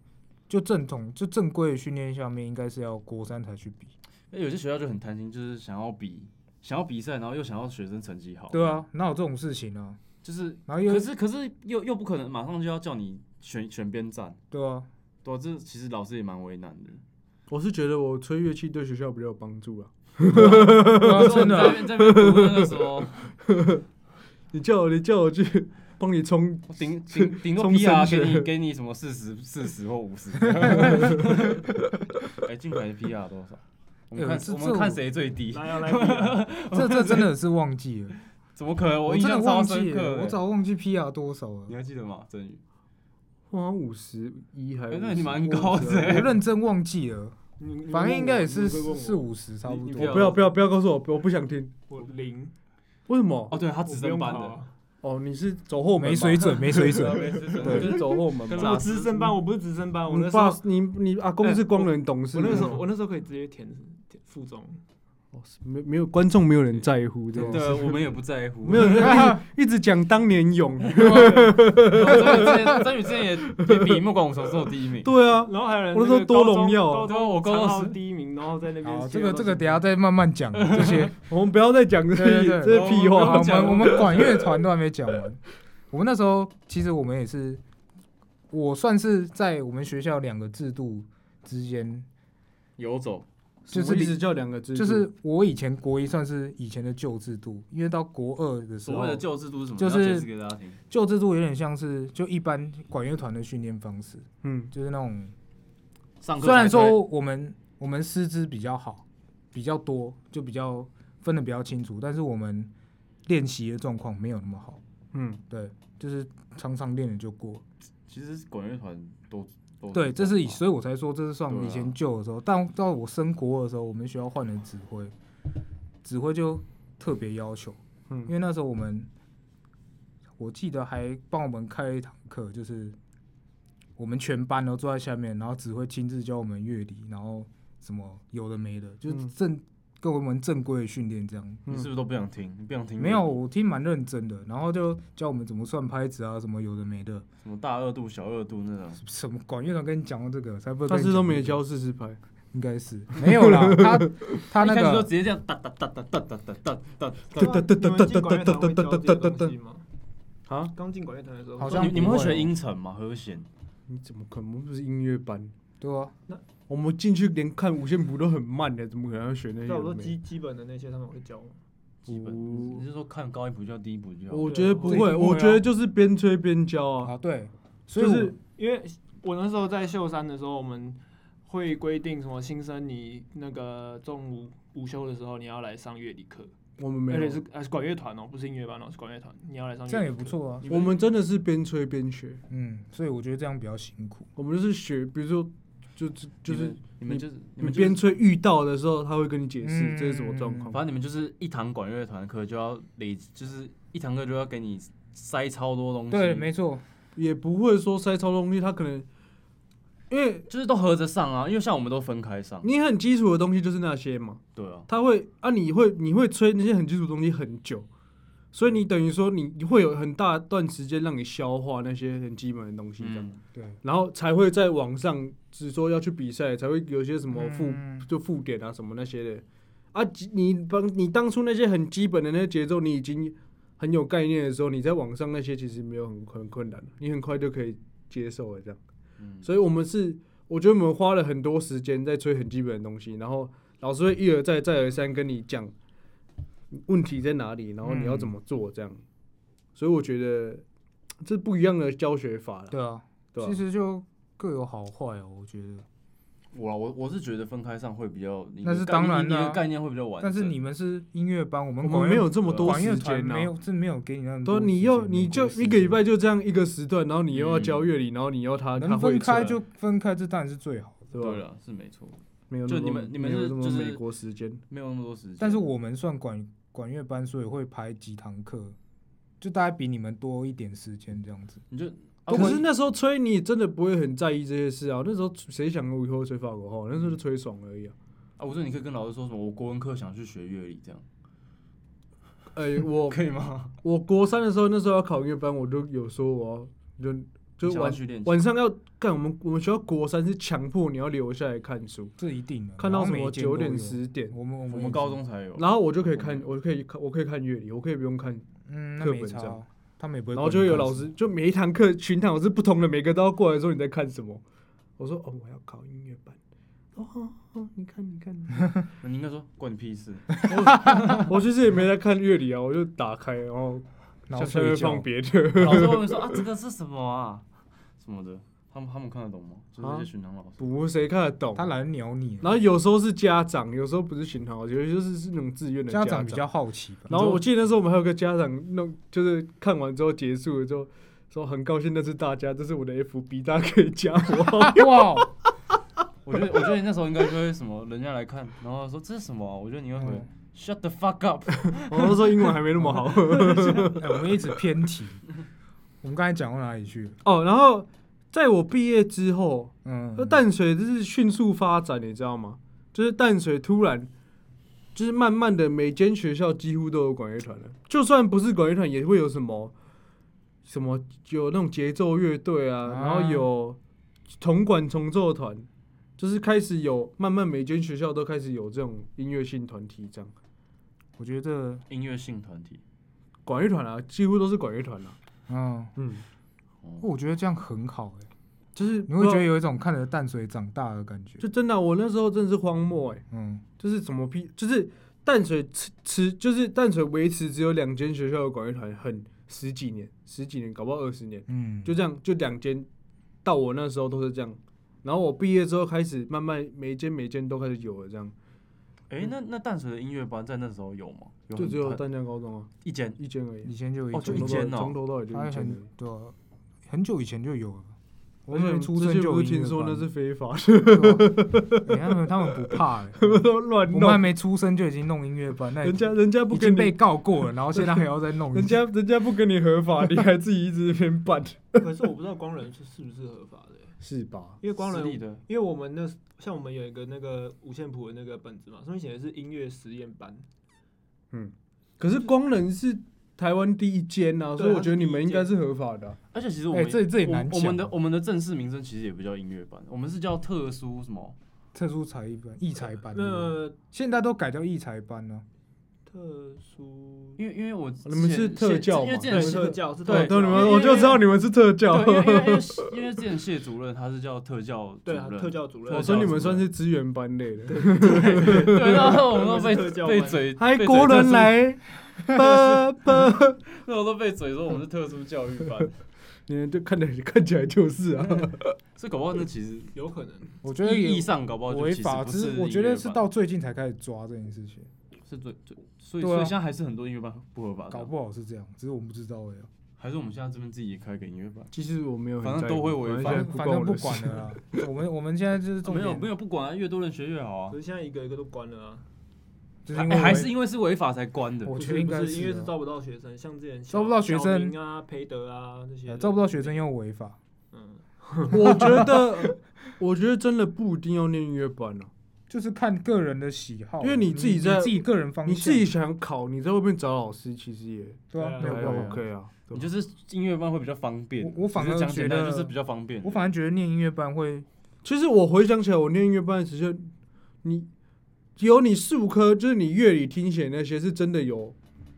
S3: 就正统就正规的训练下面，应该是要国三才去比。
S2: 因为有些学校就很贪心，就是想要比，想要比赛，然后又想要学生成绩好。
S3: 对啊，哪有这种事情啊？
S2: 就是，
S3: 然后又
S2: 可是可是又又不可能马上就要叫你选选边站，
S3: 对啊，
S2: 对啊，这其实老师也蛮为难的。
S1: 我是觉得我吹乐器对学校比较有帮助啊。[LAUGHS]
S3: 真的啊、
S2: 在那边在那边读那个时候，[LAUGHS]
S1: 你叫我，你叫我去帮你充，
S2: 顶顶顶多
S1: 冲
S2: PR 给你给你什么四十四十或五十。[LAUGHS] 哎，进来的 PR 多少？我们
S3: 哎
S2: 看
S3: 我
S2: 我们看谁最低？
S4: 来要来，
S3: 这这真的是忘记了，
S2: 怎么可能？
S3: 我真的
S2: 印象超
S3: 忘记了，
S2: 深刻欸。
S3: 我早忘记 PR 多少了
S2: 你。还记得吗？振宇，
S1: 好像五十一还
S2: 哎那你蛮高的
S1: 我
S2: 欸
S3: 我认真忘记了，反正应该也是四五十差不多。
S1: 我不要不要不要告诉我，我不想听。
S4: 我零，
S1: 为什么
S2: 哦，？对他
S4: 我不用
S2: 直升班的，
S1: 哦，你是走后门，
S3: 没水准，没水准。[LAUGHS]
S2: 没事
S1: 对，就是走后门。
S4: 我直升班，我不是直升班，我那时候，
S1: 你你阿公是光轮董事。
S4: 我那时候我那时候可以直接填填附中，
S1: 哦是没没有观众没有人在乎这样。
S2: 对，我们也不在乎。
S1: 没有人一直一直讲当年勇。[LAUGHS]
S2: 张宇之前也也比莫管我什么时候第一名。
S1: 对啊，
S4: 然后还有人
S1: 我那时候多荣耀啊
S4: 高中
S2: 我高中是
S4: 第一名，然后在那边
S3: 这个这个等下再慢慢讲这些。[LAUGHS]
S1: 我们不要再讲这些这些屁
S3: 好
S1: 话
S3: 我。们我们管乐团都还没讲完。我们那时候其实我们也是，我算是在我们学校两个制度之间，
S2: 游走，
S3: 就是
S1: 一直就两个字，
S3: 就是我以前国一算是以前的旧制度，因为到国二的时候
S2: 所谓，的旧制度是什么？
S3: 就是。旧制度有点像是就一般管乐团的训练方式，
S1: 嗯，
S3: 就是那种
S2: 上课
S3: 虽然说我们我们师资比较好，比较多，就比较分的比较清楚，但是我们练习的状况没有那么好。
S1: 嗯，
S3: 对，就是常常练了就过。
S2: 其实管乐团都都
S3: 对，这是以，所以我才说这是算以前旧的时候，但到我升国二的时候，我们学校换了指挥，指挥就特别要求，
S1: 嗯
S3: 因为那时候我们我记得还帮我们开了一堂课，就是我们全班都坐在下面，然后指挥亲自教我们乐理，然后什么有的没的，就是
S1: 嗯
S3: 正跟我们正规的训练这样。
S2: 你是不是都不想听？你不想听？
S3: 没有，我听蛮认真的，然后就教我们怎么算拍子啊，什么有的没的，
S2: 什么大二度、小二度那种。
S3: 什么管乐团跟你讲过这个，才不会
S1: 但是都没教四十拍。
S3: 应该是没有啦，[LAUGHS] 他他那个
S2: 直接这样哒哒哒哒哒哒哒哒哒。
S4: 对啊你们进管乐团会教这个东西吗？
S1: 啊？
S4: 刚进管乐团的时候，
S3: 好像
S2: 你你们会学音程吗？和弦？
S1: 你怎么可能？不是音乐班，
S3: 对啊，那
S1: 我们进去连看五线谱都很慢的，怎么可能要学那些
S4: 对，我？说基基本的那些他们会教吗？
S2: 基本
S1: 哦
S2: 你是说看高音谱教低音谱教？
S1: 我觉得不会，我觉得就是边吹边教啊。
S3: 啊对，所以
S1: 就是
S4: 因为我那时候在秀山的时候，我们会规定什么新生你那个中午午休的时候你要来上乐理课，
S1: 我们没有
S4: 而且，是还是管乐团哦，不是音乐班哦，是管乐团，你要来上乐理课
S3: 这样也不。错啊，
S1: 我们真的是边吹边学。
S3: 嗯，所以我觉得这样比较辛苦。
S1: 我们就是学，比如说，就就就是
S2: 你们就是你
S1: 你
S2: 们
S1: 边吹遇到的时候，他会跟你解释
S3: 嗯
S1: 这是什么状况。
S2: 反正你们就是一堂管乐团课就要累，就是一堂课就要给你塞超多东西，
S3: 对，没错，
S1: 也不会说塞超多东西，他可能因为
S2: 就是都合着上啊，因为像我们都分开上，
S1: 你很基础的东西就是那些嘛，
S2: 对啊，
S1: 他会啊，你会你会吹那些很基础的东西很久，所以你等于说你你会有很大段时间让你消化那些很基本的东西，这样，
S2: 嗯，
S3: 对，
S1: 然后才会在网上只说要去比赛，才会有些什么复、
S3: 嗯。
S1: 就复点啊什么那些的。啊，你帮你当初那些很基本的那些节奏，你已经很有概念的时候，你在网上那些其实没有很很困难，你很快就可以接受了这样。
S2: 嗯。
S1: 所以我们是，我觉得我们花了很多时间在吹很基本的东西，然后老师会一而再再而三跟你讲问题在哪里，然后你要怎么做这样。所以我觉得这不一样的教学法了，
S3: 对啊，
S1: 对吧、
S3: 其实就各有好坏哦，我觉得。
S2: 我啊我我是觉得分开上会比较，你
S3: 那是当然的啊
S2: 你你的概念会比较完整。
S3: 但是你们是音乐班，我们
S1: 我们没有这么多时间
S3: 啊、没有，这没有给你那么多。
S1: 你要你就一个礼拜
S3: 就
S1: 就这样一个时段，然后你又要教
S2: 嗯
S1: 乐理，然后你要他他
S3: 能分开就分开，这当然是最好的。
S1: 对吧？
S2: 对了，是没错，
S1: 没有那么
S2: 就你们你们
S1: 有
S2: 是就是
S1: 美国时间，
S2: 没有那么多时间。
S3: 但是我们算管管乐班，所以会排几堂课，就大概比你们多一点时间这样子。
S2: 你就
S1: 可是那时候吹你也真的不会很在意这些事啊。那时候谁想我以后吹法国号？那时候就吹爽而已啊。
S2: 啊，我说你可以跟老师说什么，我国文课想去学乐理这样，
S1: 哎、我 [LAUGHS]
S2: 可以吗？
S1: 我国三的时候，那时候要考音乐班，我都有说我要就就晚
S2: 去练
S1: 晚上要干。我们我们学校国三是强迫你要留下来看书，
S3: 这一定的。
S1: 看到什么九点十点，
S3: 我们我们
S2: 高中才有。
S1: 然后我就可以看
S2: 嗯，
S1: 我就可以看，我可以看乐理，我可以不用看。
S3: 嗯，那没差
S1: 课本这样，
S3: 他们也不会。
S1: 然后就有老师，，就每一堂课群堂是不同的，每个都要过来说你在看什么。我说哦，我要考音乐班。哦哦哦，你看你看，你 [LAUGHS]
S2: 应该说关你屁事。[LAUGHS]
S1: 我其实也没在看乐理啊，我就打开，然后
S3: 然后
S1: 下面放别的。
S2: 老师会问说啊，这个是什么啊？什么的，他们他们看得懂吗？就是那些巡堂老师。
S1: 不，谁看得懂？
S3: 他来鸟你，
S1: 然后有时候是家长，有时候不是巡堂，有些就是是那种自愿的
S3: 家
S1: 长
S3: 长比较。好奇吧。
S1: 然后我记得那时候我们还有个家长弄，就是看完之后结束了之后说很高兴，那是大家，这是我的 FB，大家可以加我。[LAUGHS]
S3: 哇，
S2: 我觉得我觉得你那时候应该就会什么，人家来看，然后说这是什么啊？我觉得你会回
S3: 嗯
S2: shut the fuck up。[LAUGHS]
S1: 我那时候英文还没那么好。
S3: 哎 [LAUGHS] 我们一直偏题。我们刚才讲到哪里去了？
S1: 哦，然后在我毕业之后，
S3: 嗯，
S1: 那淡水就是迅速发展，你知道吗？就是淡水突然，就是慢慢的每间学校几乎都有管乐团了，就算不是管乐团，也会有什么什么有那种节奏乐队啊，
S3: 啊
S1: 然后有铜管重奏团，就是开始有慢慢每间学校都开始有这种音乐性团体这样。
S3: 我觉得，
S2: 音乐性团体，
S1: 管乐团啊，几乎都是管乐团啊。
S3: 嗯，
S1: 嗯，
S2: 哦
S3: 我觉得这样很好哎，
S1: 就是
S3: 你会觉得有一种看着淡水长大的感觉。
S1: 就真的啊、我那时候真的是荒漠哎、
S3: 嗯，
S1: 就是怎么批，就是淡水持持，就是淡水维持只有两间学校的管乐团，很十几年，十几年，搞不好二十年，
S3: 嗯，
S1: 就这样，就两间，到我那时候都是这样。然后我毕业之后开始慢慢每一间每一间都开始有了，这样
S2: 哎，那那淡水的音乐班在那时候有吗？有
S1: 就只有淡江高中啊，
S2: 一间。
S1: 一间而已。
S3: 以前就有
S2: 哦就
S3: 一
S2: 一间哦
S1: 从头到尾就一间。
S3: 对啊，很久以前就有了。我们出生就有音乐
S1: 前不听说那是非法的，
S3: 对 [LAUGHS] 啊哎他们他们不怕欸，
S1: 他们都乱
S3: 我们还。没出生就已经弄音乐班，那
S1: 人家人家不
S3: 已经被，告过了，然后现在还要再弄，
S1: 人家人家不跟你合法，你还自己一直在那边办，[LAUGHS]
S4: 可是我不知道光人是是不是合法的欸、
S1: 是吧？
S4: 因为光人
S2: 的，
S4: 因为我们那像我们有一个那个五线谱的那个本子嘛，上面写的是音乐实验班，嗯
S1: 可是光人是台湾第一间呐、所以我觉得你们应该是合法的啊、
S2: 而且其实我们
S3: 哎这这也难
S2: 我我们的我们的正式名称其实也不叫音乐班，我们是叫特殊什么？
S3: 特殊才艺班、艺才班，
S4: 呃
S3: 现在都改叫艺才班了。
S4: 特殊。
S2: 因为因为我
S1: 你们是
S2: 之前
S1: 特教
S2: 因为之前
S4: 特教是
S2: 对
S1: 对，你们我就知道你们是特教，
S2: 对，因为因为因为因为之前谢主任他是叫特教主
S4: 对啊
S2: 任，
S4: 特教主任，
S1: 我说你们算是资源班类的，
S2: 对，然后我们都被被嘴，
S1: 还
S2: 被
S1: 国人来，[LAUGHS] 啵啵，
S2: 那我都被嘴说我们是特殊教育班，[LAUGHS]
S1: 你们就看起来看起来就是啊，[LAUGHS]
S2: 所以搞不好那其实
S4: 有可能
S3: 我觉得
S2: 意义上搞不好就
S3: 违
S2: 其实
S3: 法，只
S2: 不是
S3: 是我觉得是
S2: 班
S3: 到最近才开始抓这件事情，
S2: 是最最，所以
S3: 对啊
S2: 所以现在还是很多音乐班不合法的啊，
S3: 搞不好是这样，只是我们不知道而已啊。
S2: 还是我们现在这边自己也开个音乐班？
S1: 其实我没有很在乎，
S2: 反正都会违法
S1: 反正现在
S3: 反正不
S1: 关我的事
S3: 管了啦。我们我们现在就是重，
S2: 没有没有不管啊，越多人学越好啊
S4: 可。是现在一个一个都关了啊。
S3: 就是因为违
S2: 哎还是因为是违法才关的。
S4: 不
S3: 我觉得应该
S4: 是因为
S3: 是啊
S4: 招不到学生，像之前
S3: 招不到学
S4: 小
S3: 生
S4: 明啊、培德啊这些
S3: 招不到学生又违法，
S4: 嗯，
S1: 我觉得，[LAUGHS] 我觉得真的不一定要念音乐班啊。
S3: 就是看个人的喜好，
S1: 因为你自己在
S3: 自己个人方向，
S1: 你自己想考，你在外面找老师，其实也
S3: 对啊，没有关系。
S1: OK 啊。对吧
S2: 你就是音乐班会比较方便。
S3: 我我反而
S2: 只是讲
S3: 觉得
S2: 简单就是比较方便。
S3: 我反而觉得念音乐班会
S1: 其实我回想起来，我念音乐班的时候，你有你四五科，就是你乐理、听写那些，是真的有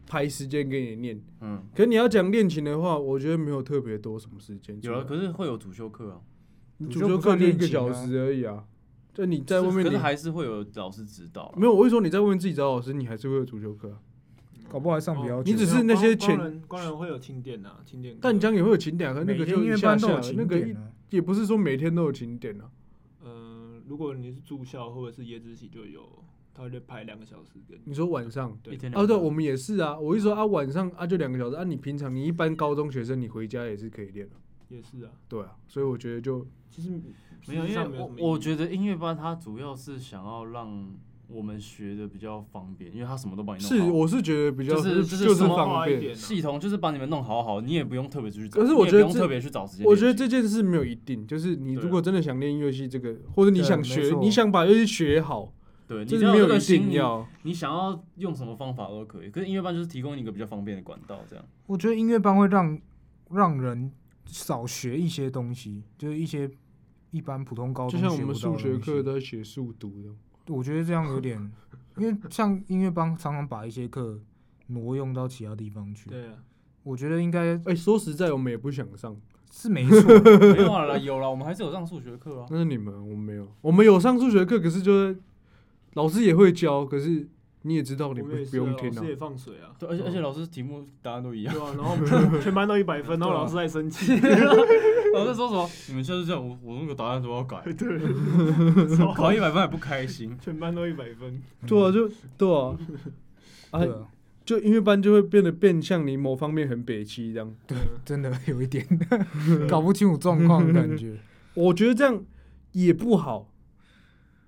S1: 排时间给你念。
S2: 嗯，
S1: 可你要讲练琴的话，我觉得没有特别多什么时间。
S2: 有了，可是会有主修课啊，
S1: 你
S3: 主修
S1: 课
S3: 练一
S1: 个小时而已啊。就你在外面你
S2: 可是还是会有老师指导啦。
S1: 没有，我会说你在外面自己找老师，你还是会有主修课啊。
S3: 搞不好还上比较久。
S1: 你只是那些钱
S4: 光人光人会有清点啊，清点。
S1: 但你讲也会有勤点啊，可那个就
S3: 天音乐班
S1: 一下那个也不是说每天都有勤点啊。
S4: 呃，如果你是住校或者是夜自习，就有他会排两个小时给你。
S1: 你说晚上
S4: 对
S1: 哦，对，
S2: 一天两班
S1: 我们也是啊。我一说啊，晚上啊就两个小时啊，你平常你一般高中学生你回家也是可以练的，
S4: 也是啊，
S1: 对啊。所以我觉得就
S4: 其实
S2: 没有，因为我我觉得音乐班它主要是想要让我们学的比较方便，因为它什么都帮你弄好。
S1: 是我是觉得比较
S2: 就是
S1: 就
S2: 就是
S1: 方便
S4: 化一点。
S2: 系统就是帮你们弄好好，你也不用特别出去找。
S1: 可是我觉得
S2: 你也不用特别去找时间练习。
S1: 我觉得这件事没有一定，就是你
S2: 对啊
S1: 如果真的想练音乐系这个，或者你
S3: 对没
S1: 想学，
S3: 错
S1: 你想把乐器学好，
S2: 对，你只要有
S1: 是没有一
S2: 这个心你
S1: 定要。
S2: 你想要用什么方法都可以。可是音乐班就是提供一个比较方便的管道，这样。
S3: 我觉得音乐班会让让人少学一些东西，就是一些一般普通高中学不到
S1: 像我们数学课都在写数独的，
S3: 我觉得这样有点，[LAUGHS] 因为像音乐班常常把一些课挪用到其他地方去，
S4: 对啊，
S3: 我觉得应该
S1: 哎、说实在，我们也不想上，
S3: 是没错，[LAUGHS]
S2: 没有啦，[LAUGHS] 有啦，我们还是有上数学课啊。
S1: 那是你们，我们没有，我们有上数学课，可是就是老师也会教，可是你也知道，你不不用听啊
S4: 老师。也放水啊，
S2: 对，而且而且老师题目答案都一样
S4: 对。啊，然后我们全 [LAUGHS] 全班都一百分，然后老师在生气，[LAUGHS]
S2: 老师说什么？你们下次这样，我我那个答案都要改，[LAUGHS]
S4: 对，
S2: 考一百分还不开心。
S4: 全班都一百分，
S1: 对啊，就对啊，啊就音乐班就会变得变相你某方面很北七这样。
S4: 对，
S3: 真的有一点搞不清楚状况的感觉。
S1: 我觉得这样也不好，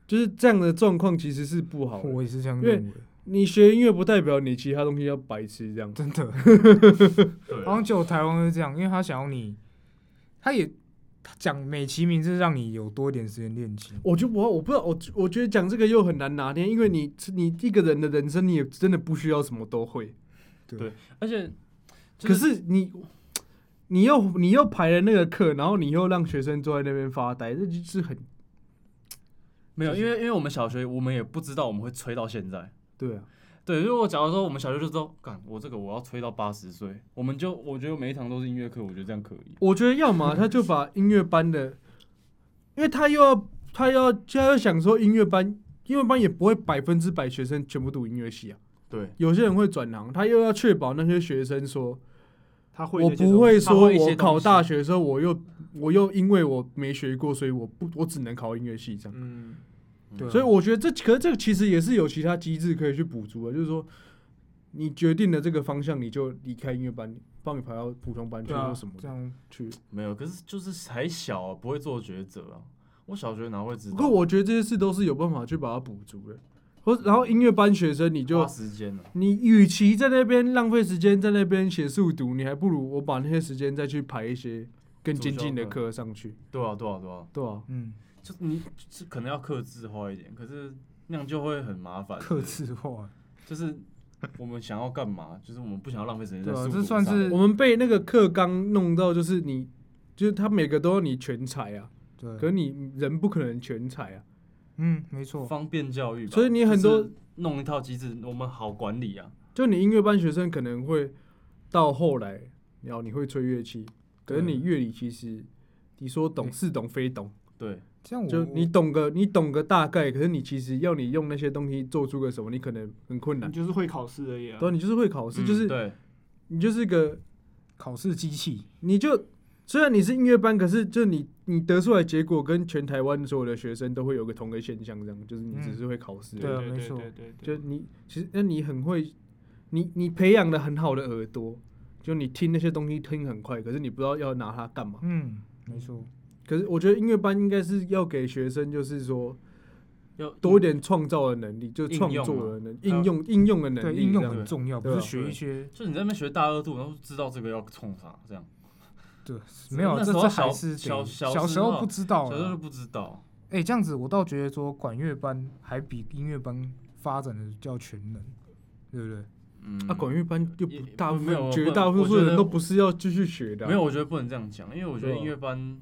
S1: 就是这样的状况其实是不好的。
S3: 我也是这样认为，
S1: 你学音乐不代表你其他东西要白痴这样。
S3: 真的，
S2: 对
S3: 好像只有台湾是这样，因为他想要你，他也他讲美其名是让你有多一点时间练琴。
S1: 我就我我不知道，我我觉得讲这个又很难拿捏，因为你你一个人的人生，你也真的不需要什么都会。
S2: 对而且，就
S1: 可是你你又你又排了那个课，然后你又让学生坐在那边发呆，这就是很
S2: 没有，因为因为我们小学我们也不知道我们会吹到现在。
S1: 对啊。
S2: 对，如果假如说我们小学就知道，干我这个我要吹到八十岁，我们就我觉得每一堂都是音乐课，我觉得这样可以。
S1: 我觉得要么他就把音乐班的，因为他又要他要他要想说音乐班，音乐班也不会百分之百学生全部读音乐系啊，
S2: 对，
S1: 有些人会转行，他又要确保那些学生说，我
S4: 他会那些东西
S1: 不会说我考大学的时候我又我又因为我没学过，所以我不我只能考音乐系这样。
S4: 嗯，
S3: 对啊
S1: 所以我觉得这可是这个其实也是有其他机制可以去补足的，就是说你决定了这个方向，你就离开音乐班，帮你排到普通班去或什么，的
S3: 这样
S1: 去。
S2: 没有，可是就是还小、啊，不会做抉择啊。我小学哪会知道？
S1: 不过我觉得这些事都是有办法去把它补足的。或然后音乐班学生，你就
S2: 花时间了、
S1: 你与其在那边浪费时间在那边写速读，你还不如我把那些时间再去排一些更精进的课上去，
S2: 对啊，对啊，对啊，
S1: 对啊，
S3: 嗯，
S2: 就你是可能要克制化一点，可是那样就会很麻烦。
S3: 克制化，
S2: 就是我们想要干嘛，就是我们不想要浪费时间在速读上
S3: 这算是。
S1: 我们被那个课纲弄到，就是你，就是他每个都要你全才啊，
S3: 对，
S1: 可你人不可能全才啊，
S3: 嗯，没错，
S2: 方便教育吧，
S1: 所以你很多
S2: 就是弄一套机制，我们好管理啊。
S1: 就你音乐班学生可能会到后来，然后你会吹乐器，可是你乐理其实你说懂是懂非懂，
S2: 对，
S3: 这样我
S1: 就你懂个你懂个大概，可是你其实要你用那些东西做出个什么，你可能很困难
S4: 你。就是会考试而已啊
S1: 对啊，。你就是会考试，
S2: 嗯
S1: 就是
S2: 对，
S1: 你就是个，
S3: 考试机器，
S1: 你就虽然你是音乐班，可是就你你得出来结果跟全台湾所有的学生都会有个同个现象，这样就是你只是会考试。
S3: 对没错。
S4: 对对
S1: 就，你其实那你很会，你你培养了很好的耳朵，就你听那些东西听很快，可是你不知道要拿它干嘛。
S3: 嗯，没错，
S1: 可是我觉得音乐班应该是要给学生，就是说
S2: 要
S1: 多一点创造的能力，就创作的能应用应用的能力，
S3: 对应用很重要，不是学一些
S2: 就你在那边学大二度，然后知道这个要冲啥，这样
S3: 对，没有这这还是
S2: 小小
S3: 小时候不知道
S2: 小时候。不知道。
S3: 哎，这样子我倒觉得说管乐班还比音乐班发展的较全能，对不对？
S2: 嗯，
S1: 啊，管乐班又不大部
S2: 没有
S1: 分绝大多数人都不是要继续学的啊、
S2: 没有，我觉得不能这样讲，因为我觉得音乐班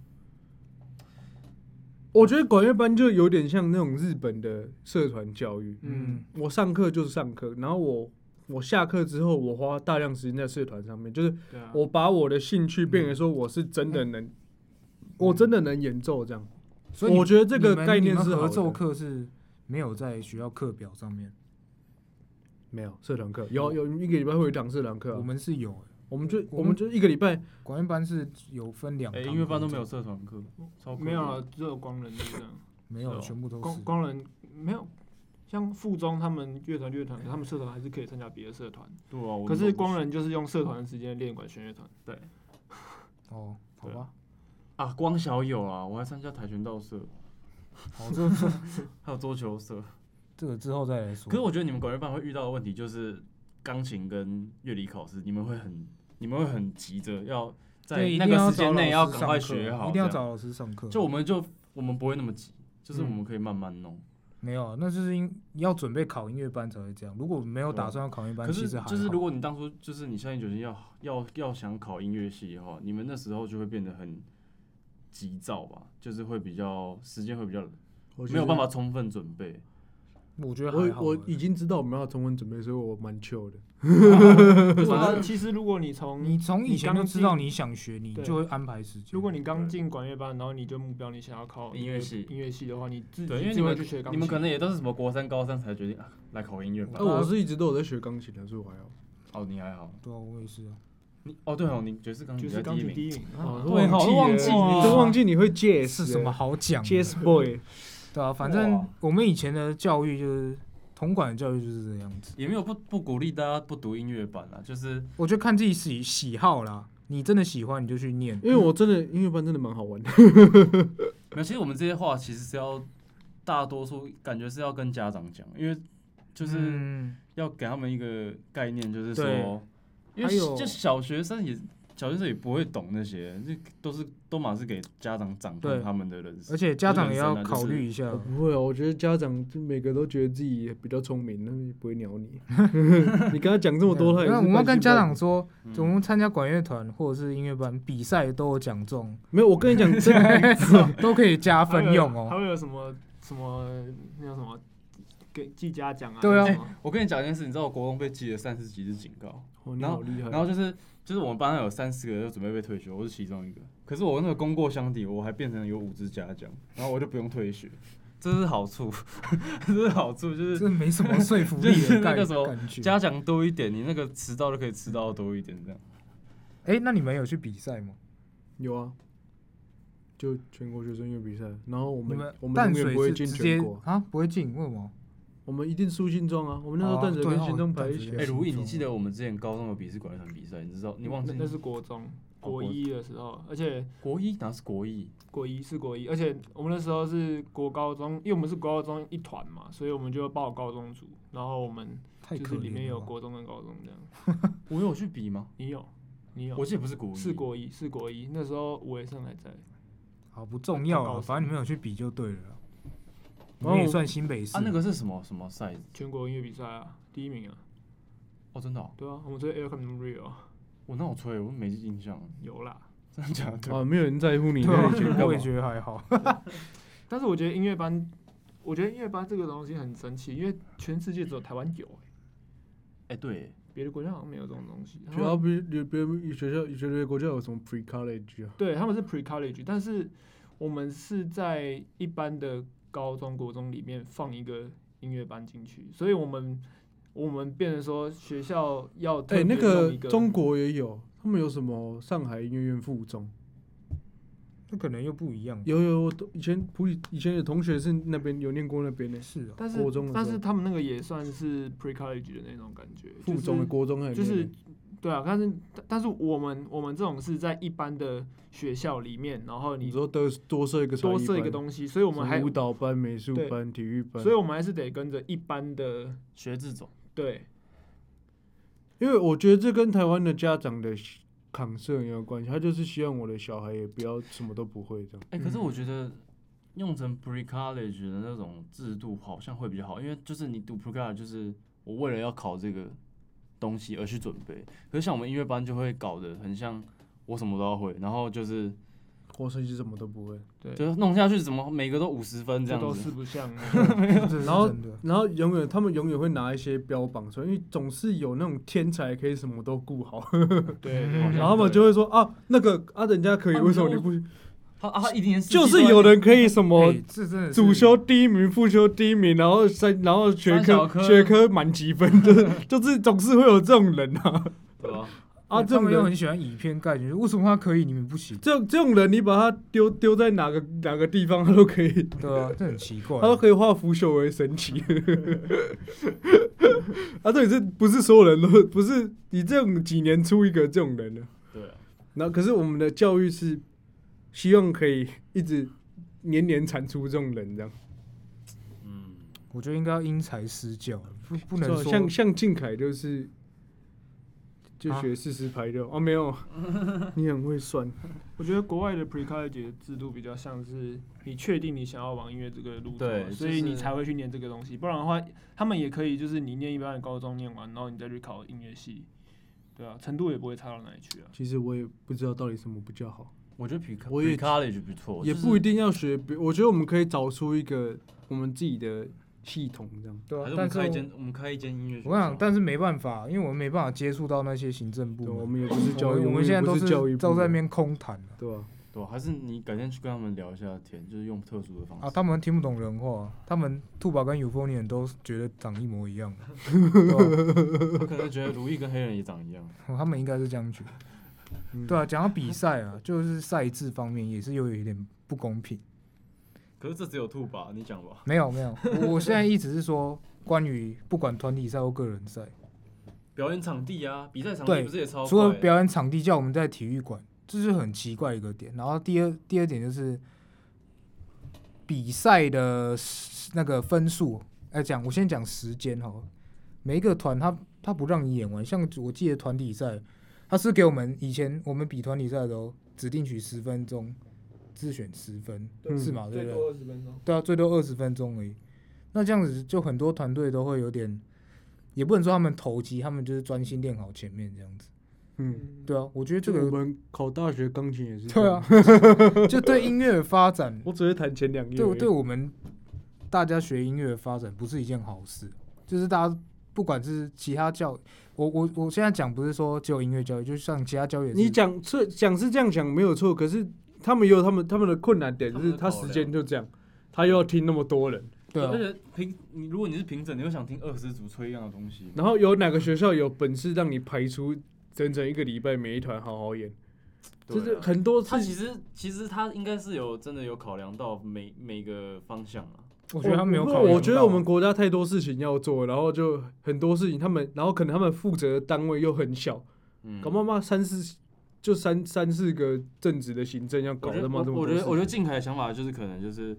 S1: 我觉得管乐班就有点像那种日本的社团教育。
S3: 嗯，
S1: 我上课就是上课，然后我我下课之后，我花大量时间在社团上面，就是我把我的兴趣变成说我是真的能，我真的能演奏这样。
S3: 所以
S1: 我觉得这个概念是
S3: 合奏课是没有在学校课表上面，
S1: 没有社团课，有有一个礼拜会有一堂社团课啊、
S3: 我们是有欸，
S1: 我们就
S3: 我们
S1: 就一个礼拜，
S3: 管乐班是有分两
S2: 音乐班都没有社团课，
S4: 没有了，只有光人就是这样。
S3: 没有，全部都是。
S4: 光光人没有，像附中他们乐团乐团，他们社团还是可以参加别的社团。
S2: 对啊，我
S4: 可是光人就是用社团的时间练管弦乐团。
S3: 对哦，好
S2: 对
S3: 吧，
S2: 啊，光小有啊，我还参加跆拳道社，
S3: 好，[LAUGHS]
S2: 还有桌球社。[LAUGHS]
S3: 这个之后再来说。
S2: 可是我觉得你们管乐班会遇到的问题就是钢琴跟乐理考试，你们会很你们会很急着要在那个时间内要赶快学好，
S3: 一定要找老师上课。
S2: 就我们就我们不会那么急，就是我
S3: 嗯
S2: 们可以慢慢弄。
S3: 没有，那就是因要准备考音乐班才会这样。如果没有打算要考音乐班，
S2: 可是
S3: 其实还
S2: 就是如果你当初就是你下定决心要要要想考音乐系的话，你们那时候就会变得很急躁吧，就是会比较时间会比较没有办法。充分准备。
S3: 我觉得还好欸。
S1: 我我已经知道我们要充分准备，所以我蛮 chill 的。[LAUGHS]
S4: 如果其实如果你从
S3: 你从以前就知道你想学，你就会安排时间。
S4: 如果你刚进管乐班，然后你就目标你想要考
S2: 音乐系
S4: 音乐系的话，你自
S2: 对，因
S4: 己自己会
S2: 为你们
S4: 去学钢琴。
S2: 你们可能也都是什么国三、高三才决定啊来考音乐班
S1: 哎、。我是一直都有在学钢琴的，所以我还好。
S2: 哦，你还好，
S3: 对啊，我也是啊。
S2: 你哦对哦，你爵士钢琴
S4: 就是
S2: 比较第一名。
S4: 钢琴第一名。
S2: 对忘记
S1: 了
S2: 你
S1: 你都忘记你会 jazz
S3: 是什么好讲的
S1: ？jazz boy？
S3: 对啊，反正我们以前的教育就是铜管的教育就是这样子。
S2: 也没有不不鼓励大家不读音乐班啦，就是
S3: 我觉得看自己喜喜好啦，你真的喜欢你就去念。
S1: 因为我真的音乐班真的蛮好玩的。[LAUGHS]
S2: 没有。其实我们这些话其实是要大多数感觉是要跟家长讲，因为就是
S3: 嗯
S2: 要给他们一个概念，就是
S3: 对
S2: 说，因
S3: 还有
S2: 为就小学生也小学生也不会懂那些，这都是都嘛是给家长掌控他们的人生，
S3: 而且家长也要考虑一下
S1: 我。不会啊，我觉得家长就每个都觉得自己比较聪明，那也不会鸟你。[LAUGHS] [LAUGHS] 你跟他讲这么多，他也
S3: 我们要跟家长说，
S2: 嗯
S3: 我们参加管乐团或者是音乐班比赛都有奖状。
S1: 没有，我跟你讲，真的，[LAUGHS]
S3: 都可以加分用哦。
S4: 还会有什么什么那叫什么给记嘉奖啊？
S3: 对啊
S2: 我跟你讲一件事，你知道我国中被记了三十几次警告，
S1: 哦，你
S2: 然后
S1: 好厉害。
S2: 然后就是就是我们班上有三四个人就准备被退学，我是其中一个。可是我那个功过相抵，我还变成有五支嘉奖，然后我就不用退学，这是好处，[LAUGHS] 这是好处，就是
S3: 这没什么说服力的感
S2: 那个什么
S3: 感觉。
S2: 嘉奖多一点，你那个迟到就可以迟到多一点这样。
S3: 哎，那你们有去比赛吗？
S1: 有啊，就全国学生音乐比赛，然后我们
S3: 你们
S1: 我们
S3: 淡水
S1: 永远不会进
S3: 是直接
S1: 全国，
S3: 啊？不会进？为什么？
S1: 我们一定输新庄啊。我们那时候
S3: 哦
S1: 淡水
S3: 对哦
S1: 跟新庄排一起啊。
S2: 哎、
S3: 是
S2: 如意，你记得我们之前高中有笔试管乐团比赛，你知道？你忘记
S4: 那那是国中
S2: 哦国
S4: 国一的时候，而且
S2: 国一哪是国一？
S4: 国一是国一，而且我们那时候是国高中，因为我们是国高中一团嘛，所以我们就报高中组，然后我们就是里面。有国中跟高中这样。[LAUGHS]
S2: 我有去比吗？
S4: 你有，你有
S2: 我，记得不是国一，
S4: 是国一，是国一，那时候吴伟胜还在。
S3: 好不重要了，反正你们有去比就对了啦。你
S1: 然后
S3: 们也算新北市
S2: 啊，那个是什么什么赛？
S4: 全国音乐比赛啊，第一名啊，
S2: 哦，真的、哦，
S4: 对啊，我们吹 Air Come Real 啊
S2: 我那我吹，我没印象，
S4: 有啦。
S2: 真的假的？
S1: 啊，没有人在乎你
S3: 我也？觉得还好。
S4: 但是我觉得音乐班，我觉得音乐班这个东西很神奇，因为全世界只有台湾有、欸，
S2: 哎、对，
S4: 别的国家好像没有这种东西。
S1: 学校比别别学校学别的国家有什么 pre college 啊？
S4: 对，他们是 pre college，但是我们是在一般的高中国中里面放一个音乐班进去，所以我们我们变成说学校要特
S1: 哎、那
S4: 别弄一
S1: 个中国也有，他们有什么上海音乐院附中？
S3: 那可能又不一样。
S1: 有有，我以前普里以前的同学是那边有念过那边的
S3: 是啊，
S4: 但是但是他们那个也算是 pre college 的那种感觉，
S1: 附中的
S4: 就是
S1: 国中还有
S4: 就是
S1: 念
S4: 对啊，但是但是我们我们这种是在一般的学校里面，然后你
S1: 你说多多设一个
S4: 多设一个东西，所以我们还
S1: 舞，蹈班、美术班、体育班，
S4: 所以我们还是得跟着一般的
S2: 学这种，
S4: 对
S1: 因为我觉得这跟台湾的家长的抗社很有关系，他就是希望我的小孩也不要什么都不会这样。
S2: 哎、可是
S4: 嗯
S2: 我觉得用成 pre college 的那种制度好像会比较好，因为就是你读 pre college 就是我为了要考这个东西而去准备，可是像我们音乐班就会搞得很像我什么都要会，然后就是
S1: 我设计什么都不会，
S4: 对，
S2: 就是弄下去怎么每个都五十分这
S4: 这都
S2: 样子，
S4: 四不像。
S3: 这是 [LAUGHS]
S1: 然后。然后永远他们永远会拿一些标榜出来，因为总是有那种天才可以什么都顾好，
S4: 对，[LAUGHS]
S1: 然后他们就会说啊那个啊人家可以，
S2: 啊
S1: 为什么
S2: 你说
S1: 你不行？
S2: 他啊他一年
S1: 就是有人可以什么主修第一名、副修第一名，然后三然后学
S2: 科
S1: 科学科满积分，就是就是总是会有这种人啊 [LAUGHS]
S2: 对吧？
S1: 啊，这种
S3: 人很喜欢以偏概全，为什么他可以，你们不行？
S1: 这这种人，你把他丢丢在哪个哪个地方，他都可以，
S3: 对啊，这很奇怪
S1: 他。都可以化腐朽为神奇。[LAUGHS] 啊，这里是不是所有人都不是你这种几年出一个这种人呢？
S2: 对啊，
S1: 然后可是我们的教育是希望可以一直年年产出这种人，这样。
S2: 嗯，
S3: 我觉得应该要因材施教，不不能说
S1: 像像靖凯就是就
S3: 啊
S1: 学四十排就哦没有，[LAUGHS] 你很会算，
S4: 我觉得国外的 pre college 的制度比较像是你确定你想要往音乐这个路走所以你才会去念这个东西。不然的话，他们也可以就是你念一般的高中念完，然后你再去考音乐系，对啊，程度也不会差到哪里去啊。
S1: 其实我也不知道到底什么比较好，
S2: 我觉得 pre
S1: 我也
S2: pre college 不错，
S1: 也不一定要学，比我觉得我们可以找出一个我们自己的系统这样。
S3: 对啊但是我
S2: 们开一间，我们开一间音乐学校。
S3: 我想，但是没办法，因为我们没办法接触到那些行政部
S1: 门，我。们也不是教育，
S3: 我们我们现在都
S1: 是教育部
S3: 都在那边空谈啊
S1: 对啊？
S2: 对啊，还是你改天去跟他们聊一下天，就是用特殊的方式。
S3: 啊，他们听不懂人话，他们兔宝跟 Euphonium 都觉得长一模一样，对 [LAUGHS] 吧
S2: 他可能觉得如意跟黑人也长一样。
S3: 哦他们应该是这样觉得。
S1: 嗯
S3: 对啊，讲到比赛啊，就是赛制方面也是又有一点不公平。
S2: 可是这只有兔吧？你讲吧。
S3: 没有没有，我我现在一直是说，关于不管团体赛或个人赛，[LAUGHS]
S2: 表演场地啊，比赛场地不是也超
S3: 除了表演场地叫我们在体育馆，这是很奇怪一个点。然后第二第二点就是比赛的那个分数，哎，讲我先讲时间哈，每一个团他他不让你演完，像我记得团体赛，他是给我们以前我们比团体赛的时候指定取十分钟，自选十分，
S1: 嗯
S3: 是吗？对不对？
S4: 二十分钟。
S3: 对啊，最多二十分钟而已。那这样子就很多团队都会有点，也不能说他们投机，他们就是专心练好前面这样子。
S1: 嗯，
S3: 对啊，我觉得这个
S1: 我们考大学钢琴也是。
S3: 对啊，，就 [LAUGHS] 对音乐的发展，
S1: 我只会弹前两页。
S3: 对对我们大家学音乐的发展不是一件好事。就是大家不管是其他教，我我我现在讲不是说只有音乐教育，就像其他教育也是，
S1: 你讲错讲是这样讲没有错，可是他们也有他们他们的困难点，就是他时间就这样，他又要听那么多人，
S3: 对啊。
S2: 而，且评你如果你是评审，你会想听二十组吹一样的东西。
S1: 然后有哪个学校有本事让你排出整整一个礼拜每一团好好演，
S2: 啊。
S1: 就是很多是
S2: 他其实其实他应该是有真的有考量到每每个方向啊。
S3: 我觉得他没有考
S1: 虑我觉得我们国家太多事情要做，然后就很多事情他们，然后可能他们负责的单位又很小，
S2: 嗯，
S1: 搞妈妈三四就三三四个正职的行政要搞他妈这么多
S2: 我我觉得我觉得静凯的想法就是可能就是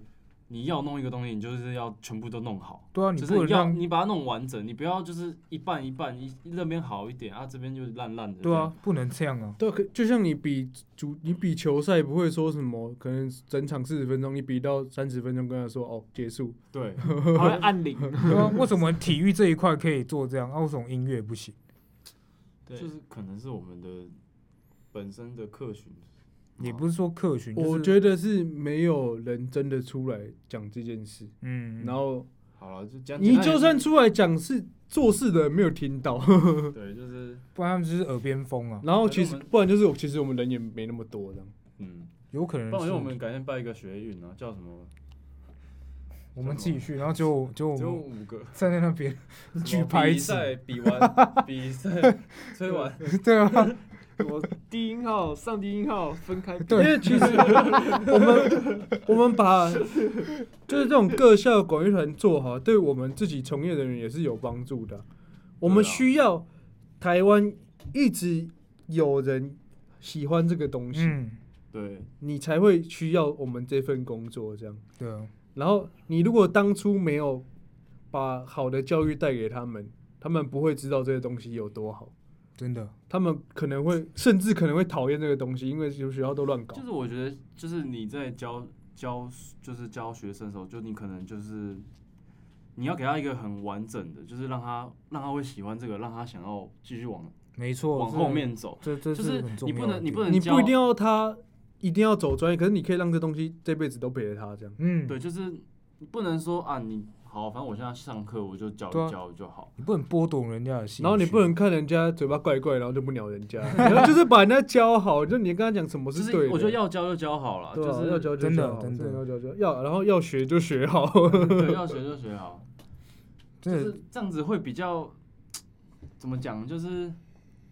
S2: 你要弄一个东西，你就是要全部都弄好。
S3: 对啊，你
S2: 就是你要你把它弄完整，你不要就是一半一半，一那边好一点啊，这边就烂烂的。
S3: 对啊，，不能这样啊。
S1: 对就像你比主，你比球赛不会说什么，可能整场四十分钟，你比到三十分钟跟他说哦结束，
S2: 对，[LAUGHS]
S4: 好像按铃。
S3: 对啊，为什么体育这一块可以做这样，啊，为什么音乐不行？
S4: 对，
S2: 就是可能是我们的本身的客群，
S3: 也不是说客群，
S1: 我
S3: 得，
S1: 觉得是没有人真的出来讲这件事，
S3: 嗯，
S1: 然后
S2: 好了，就讲。
S1: 你就算
S2: 出
S1: 出来讲，是做事的人没有听到，[LAUGHS]
S2: 对，就是
S3: 不然他们就是耳边风啊，
S1: 然后其实不然就是其实我们人也没那么多这样，
S2: 嗯，
S3: 有可能
S2: 不然我们改天办一个学运啊，叫什么？
S3: 我们自己去，然后就就我
S2: 只有五个。[LAUGHS]
S3: 站在那边举牌子，
S2: 比赛比完，比赛 [LAUGHS] 吹完，
S3: 对啊，
S4: 我低音号、上低音号分开对。
S1: 因为其实我们我们把就是这种各校管乐团做好，对我们自己从业人员也是有帮助的。我们需要台湾一直有人喜欢这个东西，
S3: 嗯，
S2: 对，
S1: 你才会需要我们这份工作这样。
S3: 对啊，
S1: 然后你如果当初没有把好的教育带给他们，他们不会知道这些东西有多好，
S3: 真的，
S1: 他们可能会甚至可能会讨厌这个东西，因为有学校都乱搞
S2: 就。是我觉得，就是你在教教就是教学生的时候，就你可能就是你要给他一个很完整的，就是让他让他会喜欢这个，让他想要继续往
S3: 没错，
S2: 往后面走。
S3: 这这
S2: 就是你不能你不能
S1: 你不一定要他一定要走专业，可是你可以让这东西这辈子都陪着他这样。
S3: 嗯，
S2: 对，就是你不能说啊，你好，反正我现在上课我就教一教就好。
S3: 你不能剥夺人家的心，
S1: 然后你不能看人家嘴巴怪怪，然后就不鸟人家，[LAUGHS] 然后就是把人家教好，就你跟他讲什么
S2: 就是是
S1: 对的。
S2: 我觉得要教就教好了，就是
S1: 要教就教好
S3: 真的
S1: 要教就要，然后要学就学好。[LAUGHS]
S2: 对 [LAUGHS] 要学就学好，就是这样子会比较怎么讲，就是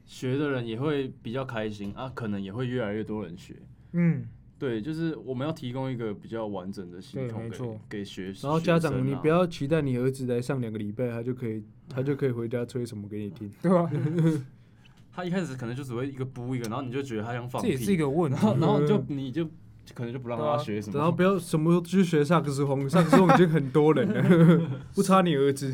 S2: 学的人也会比较开心啊，可能也会越来越多人学。
S3: 嗯，
S2: 对，就是我们要提供一个比较完整的系统给给学生、
S1: 然后家长，你不要期待你儿子来上两个礼拜，他就可以他就可以回家吹什么给你听。
S3: 对吧？[LAUGHS]
S2: 他一开始可能就只会一个补一个，然后你就觉得他想放屁，
S3: 这也是一个问题
S2: 然。后然后就 [LAUGHS] 你就可能就不让他学什么，
S1: 然后不要什么都去学萨克斯风，萨克斯风已经很多人了，[LAUGHS] 不差你儿子。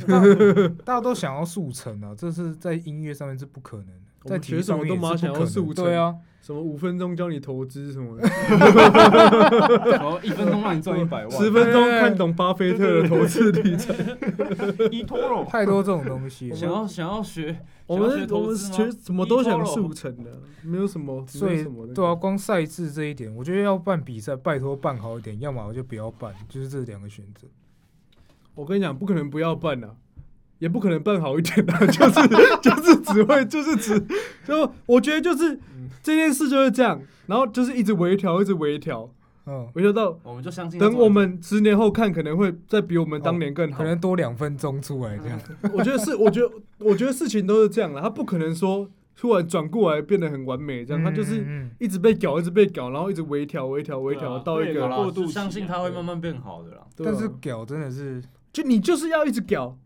S3: 大家都想要速成啊，这是在音乐上面是不可能在体育
S1: 学什么都马想要速成
S3: 对啊，
S1: 什么五分钟教你投资什么的，
S2: 然后一分钟让你赚一百万，
S1: 十分钟看懂巴菲特的投资理财。
S2: 一托了。
S3: 太多这种东西了。
S2: 想要想要学，
S1: 我们我们
S2: 投资吗
S1: 学什么都想速成的，没有什么，
S3: 所以。对啊，光赛制这一点，我觉得要办比赛，拜托办好一点，要么我就不要办，就是这两个选择。
S1: 我跟你讲，不可能不要办的、也不可能办好一点的、[LAUGHS] 就是 [LAUGHS] 就是只会 [LAUGHS] 就是只就我觉得就是这件事就是这样，然后就是一直微调，一直微调，
S3: 嗯，
S1: 微调到
S2: 我们就相信。
S1: 等我，们十年后看，可能会再比我们当年更好。
S3: 可能多两分钟出来这样。
S1: 我觉得是，我觉得我觉得事情都是这样的，他不可能说突然转过来变得很完美，这样他就是
S3: 嗯
S1: 一直被搞，一直被搞，然后一直微调、微调、微调到一个
S4: 过渡期啊
S2: 相信他会慢慢变好的啦。
S1: 啊
S3: 但是搞真的是，
S1: 就你就是要一直搞，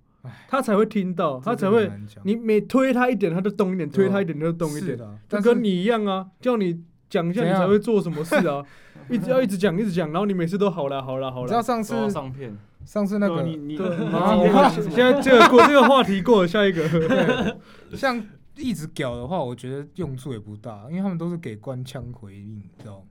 S1: 他才会听到，他才会你每推他一点，他就动一点；推他一点，他就动一点。
S3: 是的，
S1: 就跟你一样啊，叫你讲一下，你才会做什么事啊。[LAUGHS] 一直要一直讲，一直讲，然后你每次都好了，好了，好了。
S3: 你知道上次
S2: 上片，
S3: 上次那个
S4: 你你
S1: 对，
S4: 你
S1: 然后
S4: 你
S1: 现在这个过这个话题过了，下一个。[LAUGHS]
S3: 像一直屌的话，我觉得用处也不大，因为他们都是给官腔回应，你知道吗？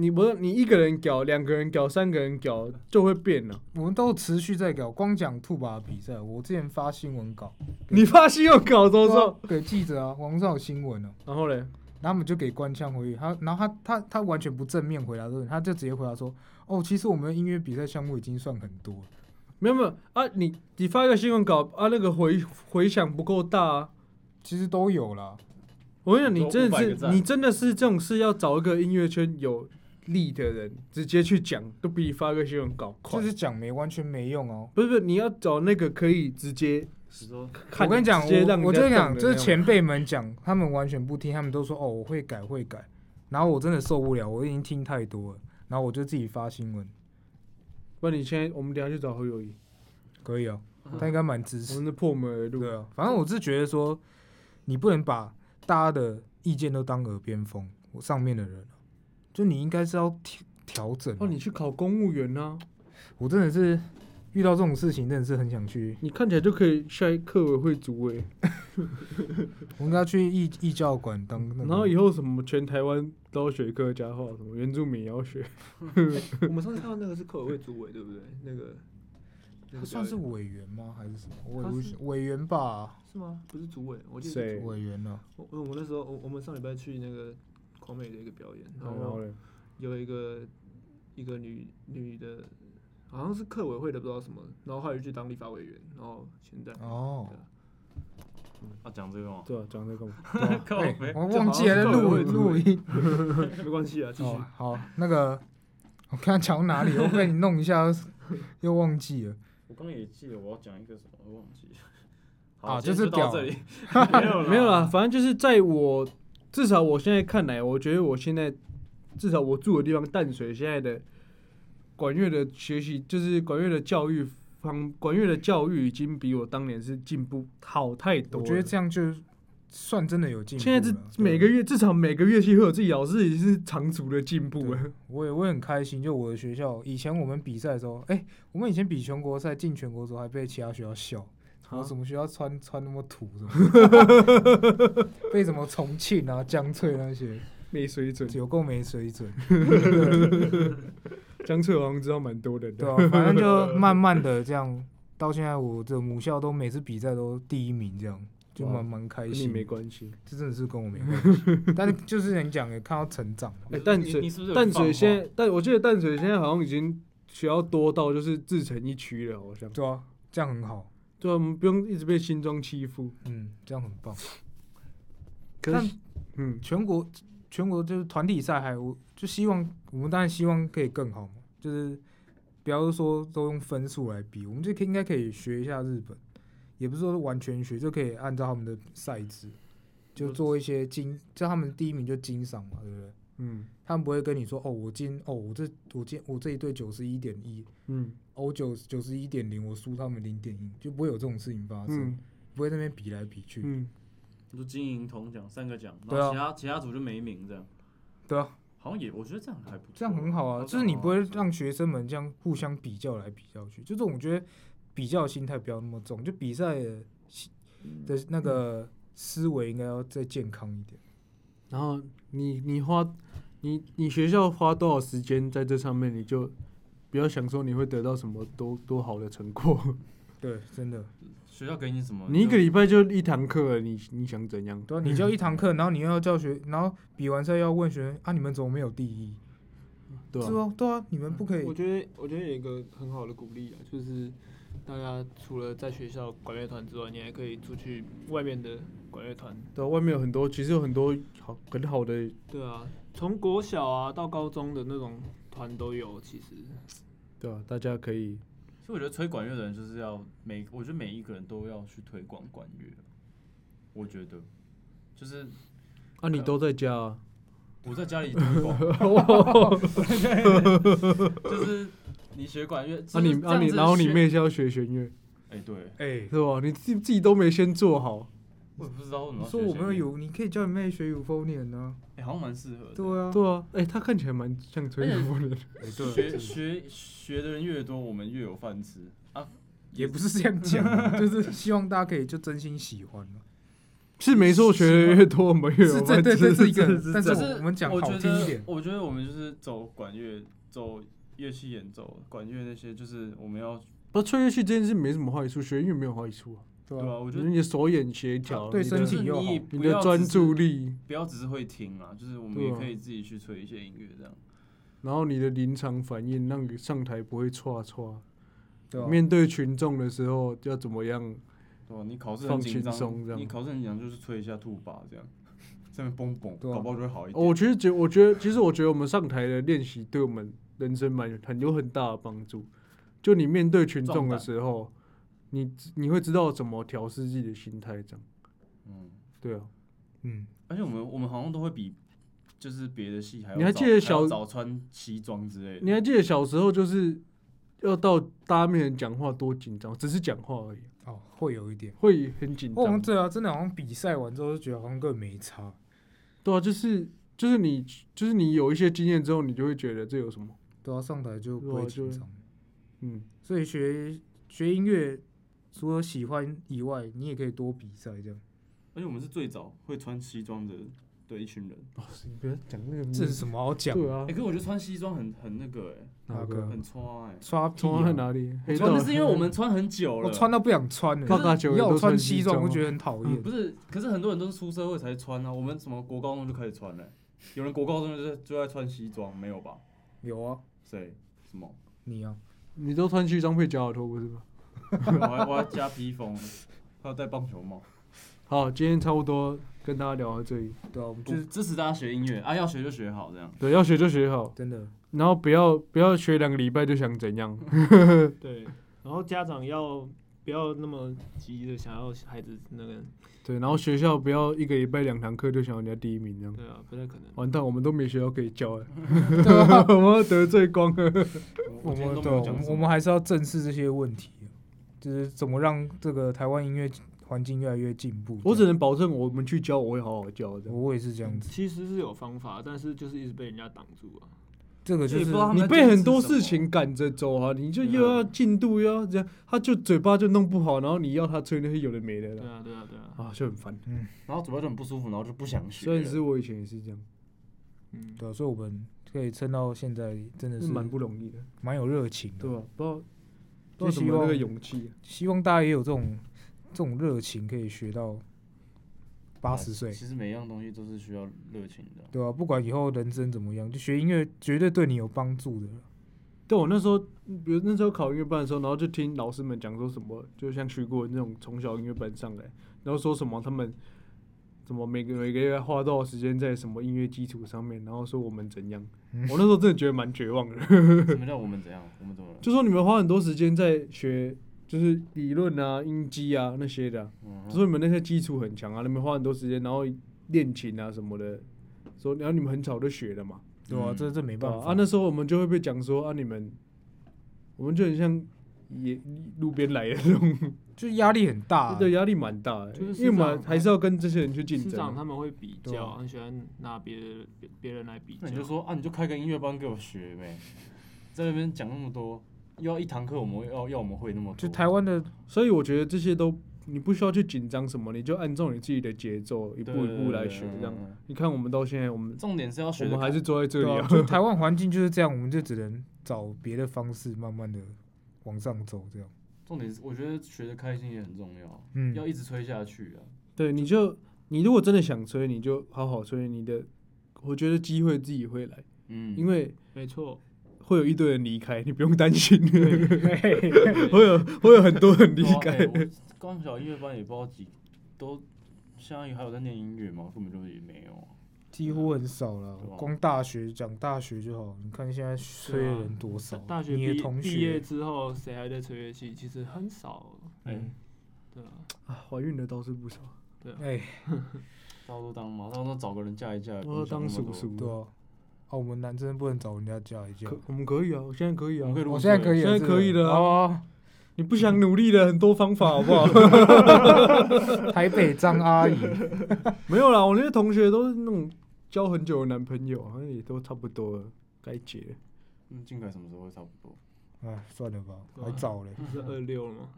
S1: 你不是你一个人搞，两个人搞，三个人搞就会变了。
S3: 我们都持续在搞，光讲兔把比赛，我之前发新闻稿，
S1: 你发新闻稿多少？
S3: 给记者啊，网上有新闻哦、
S1: 然后嘞，
S3: 然后他们就给官腔回应，他然后他他他完全不正面回答这个，他就直接回答说，哦，其实我们音乐比赛项目已经算很多了，
S1: 没有没有啊，你你发一个新闻稿啊，那个回回响不够大啊。
S3: 其实都有啦。
S1: 我跟你讲，你真的是你真的是这种事要找一个音乐圈有力的人直接去讲，都比你发个新闻稿快。
S3: 就是讲没完全没用哦。
S1: 不是不是，你要找那个可以直接
S3: 我跟你讲，我我
S1: 人家
S3: 就讲，
S1: 动的那种
S3: 这是前辈们讲，他们完全不听，他们都说哦我会改会改，然后我真的受不了，我已经听太多了，然后我就自己发新闻，
S1: 不然你现在我们等下去找何友谊，
S3: 可以啊，他应该蛮支
S1: 我
S3: 持。
S1: 们的破门而入。
S3: 对啊，反正我是觉得说，你不能把大家的意见都当耳边风，我上面的人啊就你应该是要调调整啊。
S1: 哦，你去考公务员啊，
S3: 我真的是遇到这种事情，真的是很想去，
S1: 你看起来就可以下一课委会主委，
S3: 我应该去义义教馆当那个。
S1: 然后以后什么全台湾都要学客家话，什么原住民也要学。[LAUGHS]
S4: 我们上次看到那个是课委会主委，对不对？那个
S3: 算是委员吗？还是什么？我
S4: 他是
S3: 委委员吧，
S4: 是吗？不是主委，我记得
S1: 是
S3: 委员呢？
S4: 我我我那时候我我们上礼拜去那个狂美的一个表演，然后有一个一个女女的，好像是客委会的不知道什么，然后后来就去当立法委员，然后现在
S3: 哦，
S2: 要讲这个吗？
S1: 对啊，讲这个嘛。[LAUGHS]
S2: 靠
S3: 哎我忘记了录
S4: 客委会
S3: 录音。
S4: 没关系啊，继续。
S3: 哦，好，那个我刚刚讲到哪里？我被你弄一下，又忘记了。
S2: 我刚刚也记得我要讲一个什么，我忘记了。
S3: 啊
S2: 好，
S3: 就是
S2: 到这里，[LAUGHS] 没有
S1: 没有啦，，反正就是在我至少我现在看来，我觉得我现在至少我住的地方淡水现在的管乐的学习，就是管乐的教育方，管乐的教育已经比我当年是进步好太多。
S3: 我觉得这样就算真的有进步。
S1: 现在是每个月至少每个乐器会有自己老师，已经是长足的进步了。
S3: 我也我也很开心，就我的学校以前我们比赛的时候，哎、我们以前比全国赛进全国的时候还被其他学校笑，我
S1: 啊
S3: 什么学校穿穿那么土什么，[LAUGHS] 被什么重庆啊、江翠那些 [LAUGHS]
S1: 没水准，
S3: 有够没水准，[LAUGHS]
S1: 江翠好像知道蛮多的，
S3: 对啊，反正就慢慢的这样，到现在我的母校都每次比赛都第一名，这样就蛮蛮开
S1: 跟你
S3: 心。
S1: 没关系。
S3: 这真的是跟我没关系，但是就是你讲也看到成长
S1: 淡水淡水现在，但我记得淡水现在好像已经学校多到就是自成一区了，好像。
S3: 对啊，这样很好，
S1: 对啊，我们不用一直被新庄欺负。
S3: 嗯，这样很棒。
S1: 可是，嗯，
S3: 全国全国就是团体赛，还我就希望我们当然希望可以更好嘛，就是不要说都用分数来比，我们就可以应该可以学一下日本，也不是说完全学，就可以按照他们的赛制，就做一些精，就他们第一名就精赏嘛，对不对？
S1: 嗯
S3: 他们不会跟你说哦，我今哦我这我今我这一队九十一点一，
S1: 嗯
S3: 哦我九九十一点零，我输他们零点一，就不会有这种事情发生，
S1: 嗯
S3: 不会在那边比来比去，
S1: 嗯，
S2: 就金银铜奖三个奖，
S3: 对啊
S2: 然后其他其他组就没名这样，
S3: 对啊，
S2: 好像也我觉得这样还不错，
S3: 这样很好啊，
S2: 哦
S3: 就是你不会让学生们这样互相比较来比较去，就是我觉得比较心态不要那么重，就比赛的的那个思维应该要再健康一点。
S1: 然后你你花你你学校花多少时间在这上面，你就不要想说你会得到什么多多好的成果。[LAUGHS]
S3: 对，真的，
S2: 学校给你什么，
S1: 你一个礼拜就一堂课，你你想怎样？
S3: 对啊，你教一堂课，然后你又要教学，然后比完赛要问学生啊，你们怎么没有第一？
S1: 对
S3: 啊，对啊，你们不可以
S4: 我，觉得我觉得有一个很好的鼓励啊，就是大家除了在学校管乐团之外，你还可以出去外面的管乐团。
S1: 对啊，外面有很多，其实有很多好很好的，
S4: 对啊，从国小啊到高中的那种团都有，其实
S1: 对啊，大家可以
S2: 其实我觉得吹管乐的人就是要每，我觉得每一个人都要去推广管乐。我觉得，就是
S1: 啊，你都在家啊，[LAUGHS]
S2: 我在家里推广，[LAUGHS] 就是你学管乐，
S1: 啊你啊你，然后你，妹是要学弦乐，
S2: 哎、对，
S3: 哎、
S1: 是吧？你自己自己都没先做好，
S2: 我也不知道为什么
S3: 你
S2: 要学
S3: 说我没有，有，你。可以叫你妹学 euphonium 呢、
S2: 哎、好像蛮适合的。
S3: 对啊，
S1: 对啊，哎，他看起来蛮像吹
S2: 而且
S1: 风的，
S3: 哎对。
S2: 学学学的人越多，我们越有饭吃。啊。[LAUGHS]
S3: 也不是这样讲啊，[LAUGHS] 就是希望大家可以就真心喜欢嘛。
S1: 是没错，学的越多，我们越有
S3: 是
S1: 饭吃。
S3: 对对对，是一个，[LAUGHS] 但是
S1: 这样
S3: 我们讲好听一点，
S2: 我觉得我们就是走管乐，走乐器演奏，管乐那些，就是我们要
S1: 不吹乐器这件事没什么坏处，学音乐没有坏处啊。
S3: 对吧、
S2: 对吧？我
S1: 我
S2: 觉得
S1: 你的手眼协调，
S3: 对身体又好
S2: 你
S1: 的专注力，
S2: 不要只是会听啊，就是我们也可以自己去吹一些音乐这样。
S1: 然后你的临场反应，让你上台不会错错。
S3: 对吧、
S1: 面对群众的时候要怎么样？
S2: 对吧？你考试
S1: 放
S2: 很紧
S1: 轻松这
S2: 张，
S1: 样
S2: 你考试很紧张就是吹一下吐把这样，这样嘣嘣，
S3: 对啊
S2: 搞不好就会好一
S1: 哦，
S2: 点。
S1: 我其实觉，我觉得，其实我觉得我们上台的练习对我们人生蛮很有很大的帮助。就你面对群众的时候，你你会知道怎么调试自己的心态，这样
S2: 嗯，
S1: 对啊。
S3: 嗯，
S2: 而且我们我们好像都会比就是别的戏还要
S1: 你还记得小
S2: 早穿西装之类的。
S1: 你还记得小时候就是要到大家面前讲话多紧张，只是讲话而已，
S3: 哦，会有一点。
S1: 会很紧张。
S3: 我好像对啊，真的好像比赛完之后就觉得好像根本没差。
S1: 对啊，就是就是你就是你有一些经验之后，你就会觉得这有什么？
S3: 对啊，上台就不会紧张。
S1: 嗯，
S3: 所以学学音乐，除了喜欢以外，你也可以多比赛这样。
S2: 而且我们是最早会穿西装的的一群人。
S1: 哦，你不要讲那个名字，
S3: 这是什么好讲？
S1: 对啊
S2: 哎、，可是我觉得穿西装很很那个哎、
S3: 哪
S1: 哪个
S3: 个
S2: 很穿哎、
S3: 刷屁、
S1: 从在
S3: 啊！
S1: 哪里？
S2: 穿的是因为我们穿很久了，
S3: 我穿到不想穿了。要我
S1: 穿
S3: 西装，我觉得很讨厌
S2: 不。是，可是很多人都是出社会才穿啊。我们什么国高中就开始穿了、有人国高中就在就在穿西装，没有吧？
S3: 有啊，
S2: 谁？什么？
S3: 你啊，
S1: 你都穿西装配假耳托不是吗？[LAUGHS]
S2: 我要我要加披风，还要戴棒球帽。
S1: 好，今天差不多跟大家聊到这里。
S3: 对啊，我们
S2: 就
S3: 就是是
S2: 支持大家学音乐啊，要学就学好这样。
S1: 对，要学就学好，
S3: 真的，
S1: 然后不要不要学两个礼拜就想怎样。[LAUGHS]
S4: 对，然后家长要不要那么急的想要孩子那个，
S1: 对，然后学校不要一个礼拜两堂课就想要人家第一名这样。
S4: 对啊，不太可能。
S1: 完蛋，我们都没学校可以教哎，[LAUGHS] 我们要得罪光了。
S3: 我们
S2: 今天都没
S3: 对啊我们还是要正视这些问题，就是怎么让这个台湾音乐环境越来越进步。
S1: 我只能保证我们去教，我会好好教的。
S3: 我也是这样子，
S4: 其实是有方法，但是就是一直被人家挡住啊。
S3: 这个就是
S1: 你被很多事情赶着走啊，你就又要进度又要这样，他就嘴巴就弄不好，然后你要他吹那些有的没的了，
S4: 对啊，对啊，对啊。
S1: 啊，就很烦。
S2: 嗯然后嘴巴就很不舒服，然后就不想学了。
S1: 虽然是我以前也是这样，
S4: 嗯，
S3: 对啊，所以我们可以撑到现在，真的是
S1: 是蛮不容易的，
S3: 蛮有热情的。
S1: 对吧？不知道不
S3: 就希望
S1: 知道怎么那个勇气啊，
S3: 希望大家也有这种这种热情，可以学到八十岁，
S2: 其实每一样东西都是需要热情的。
S3: 对吧、不管以后人生怎么样，就学音乐绝对对你有帮助的。
S1: 对我那时候，比如那时候考音乐班的时候，然后就听老师们讲说什么，就像徐过那种从小音乐班上来，然后说什么他们怎么每个每个月花多少时间在什么音乐基础上面，然后说我们怎样，我那时候真的觉得蛮绝望的。[LAUGHS]
S2: 什么叫我们怎样？我们怎么？了？
S1: 就说你们花很多时间在学，就是理论啊、音基啊那些的啊、
S2: 嗯
S1: 就说你们那些基础很强啊，你们花很多时间，然后练琴啊什么的，说然后你们很早就学了嘛，
S3: 对啊、
S2: 嗯
S3: 这这没办法。
S1: 啊，那时候我们就会被讲说啊，你们我们就很像野路边来的那种，
S3: 就压力很大、
S1: 对，压力蛮大的，
S4: 就是
S1: 因为我们还是要跟这些人去竞争
S4: 师长。他们会比较，很喜欢拿别的别别人来比较。
S2: 那你就说啊，你就开个音乐班给我学呗，在那边讲那么多，又要一堂课我们要要我们会那么多，
S3: 就台湾的
S1: 所以我觉得这些都你不需要去紧张什么，你就按照你自己的节奏一步一步来学。这样，你看我们到现在，我们
S2: 重点是要学，
S1: 我们还是坐在这里啊
S3: 对啊，。就台湾环境就是这样，我们就只能找别的方式，慢慢的往上走，这样。
S2: 重点是我觉得学的开心也很重要，
S3: 嗯，
S2: 要一直吹下去啊。
S1: 对，你就你如果真的想吹，你就好好吹。你的，我觉得机会自己会来，
S2: 嗯，
S1: 因为
S4: 没错，
S1: 会有一堆人离开，你不用担心。[LAUGHS] [LAUGHS] 会有会有很多人离开。
S2: 欸我高小音乐班也不知道几都，相当于还有在念音乐吗？根本就也没有。
S3: 几乎很少了。光大学讲大学就好，你看现在吹的人多少？
S4: 大学
S3: 你的同
S4: 毕毕业，之后，谁还在吹乐器？其实很少。
S2: 哎、
S3: 嗯
S4: 对啊，
S1: 啊，怀孕的倒是不少，
S4: 对啊。
S3: 哎，
S2: 大家都当嘛，大家都找个人嫁一嫁，
S1: 我都当叔叔
S3: 对啊，啊，我们男生不能找人家嫁一嫁
S1: 可。我们可以啊，我现在可以啊
S2: 我们可以。录
S3: 我现在可以了，
S1: 现在可以了啊
S3: 哦。
S1: 你不想努力的很多方法，好不好？[LAUGHS]
S3: 台北张阿姨，[LAUGHS]
S1: 没有啦，我那些同学都是那种交很久的男朋友，好像也都差不多了，该结了。
S2: 嗯，静凯什么时候会差不多？
S3: 哎，算了吧，还早嘞，
S4: 不是二六了吗？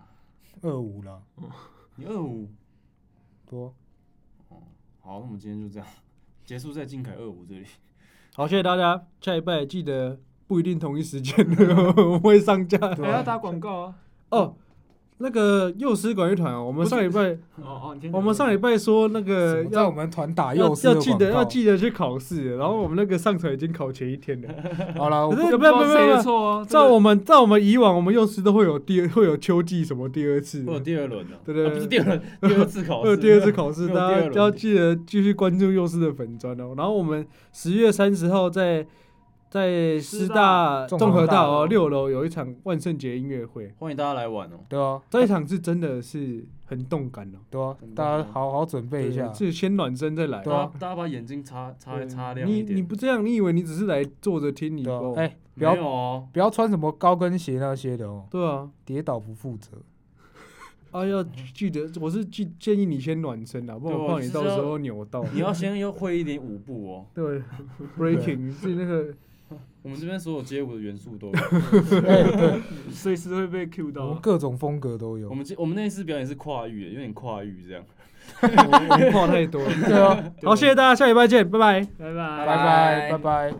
S3: 二五了，
S2: 你二五？
S3: 多哦。
S2: 好，那我们今天就这样 [LAUGHS] 结束在静凯二五这里。
S1: 好，谢谢大家，下一拜记得不一定同一时间 [LAUGHS] 我们会上架。[LAUGHS]
S4: 还要打广告啊！
S1: 哦，那个幼师管乐团哦，我们上礼拜
S4: 哦哦，
S1: 我们上礼拜说那个
S3: 要我
S1: 要
S3: 们团打
S1: 要
S3: 幼师
S1: 要记得要记得去考试，然后我们那个上传已经考前一天了。[LAUGHS]
S3: 好了，我
S1: 可是
S3: 不
S1: 不
S4: 错啊？
S1: 照我们照我们以往，我们幼师都会有第会有秋季什么第二次，
S2: 会有第二轮的、
S1: 对对
S2: 啊不是第二轮，[LAUGHS] 第二次考试，
S1: 会有第二次考试，大家要记得继续关注幼师的粉砖哦。然后我们十月三十号在在师大综合大哦六楼有一场万圣节音乐会，
S2: 欢迎大家来玩哦。
S3: 对啊，
S1: 这一场是真的是很动感哦。
S3: 对啊大家好好准备一下。
S1: 是先暖身再来。
S3: 对啊
S2: 大家把眼睛擦擦
S1: 对
S2: 擦亮一点。
S1: 你你不这样，你以为你只是来坐着听你？
S3: 哎，不要
S2: 哦？
S3: 不要穿什么高跟鞋那些的哦，
S1: 对啊，
S3: 跌倒不负责。
S1: 啊要记得，我是建建议你先暖身啊，不然我怕你到时候扭到。
S2: 你要先要会一点舞步哦。[LAUGHS]
S1: 对 breaking 是 [LAUGHS] 那个
S2: 我们这边所有街舞的元素都有。[LAUGHS]
S4: 随时会被 Q
S3: 我们
S4: 到。
S3: 各种风格都有
S2: 我。们这我们那一次表演是跨域的，有点跨域这样。[LAUGHS]
S1: 文化太多了。
S3: 对啊，
S1: 好，谢谢大家，下礼拜见，拜拜。
S4: 拜拜
S3: 拜拜拜拜。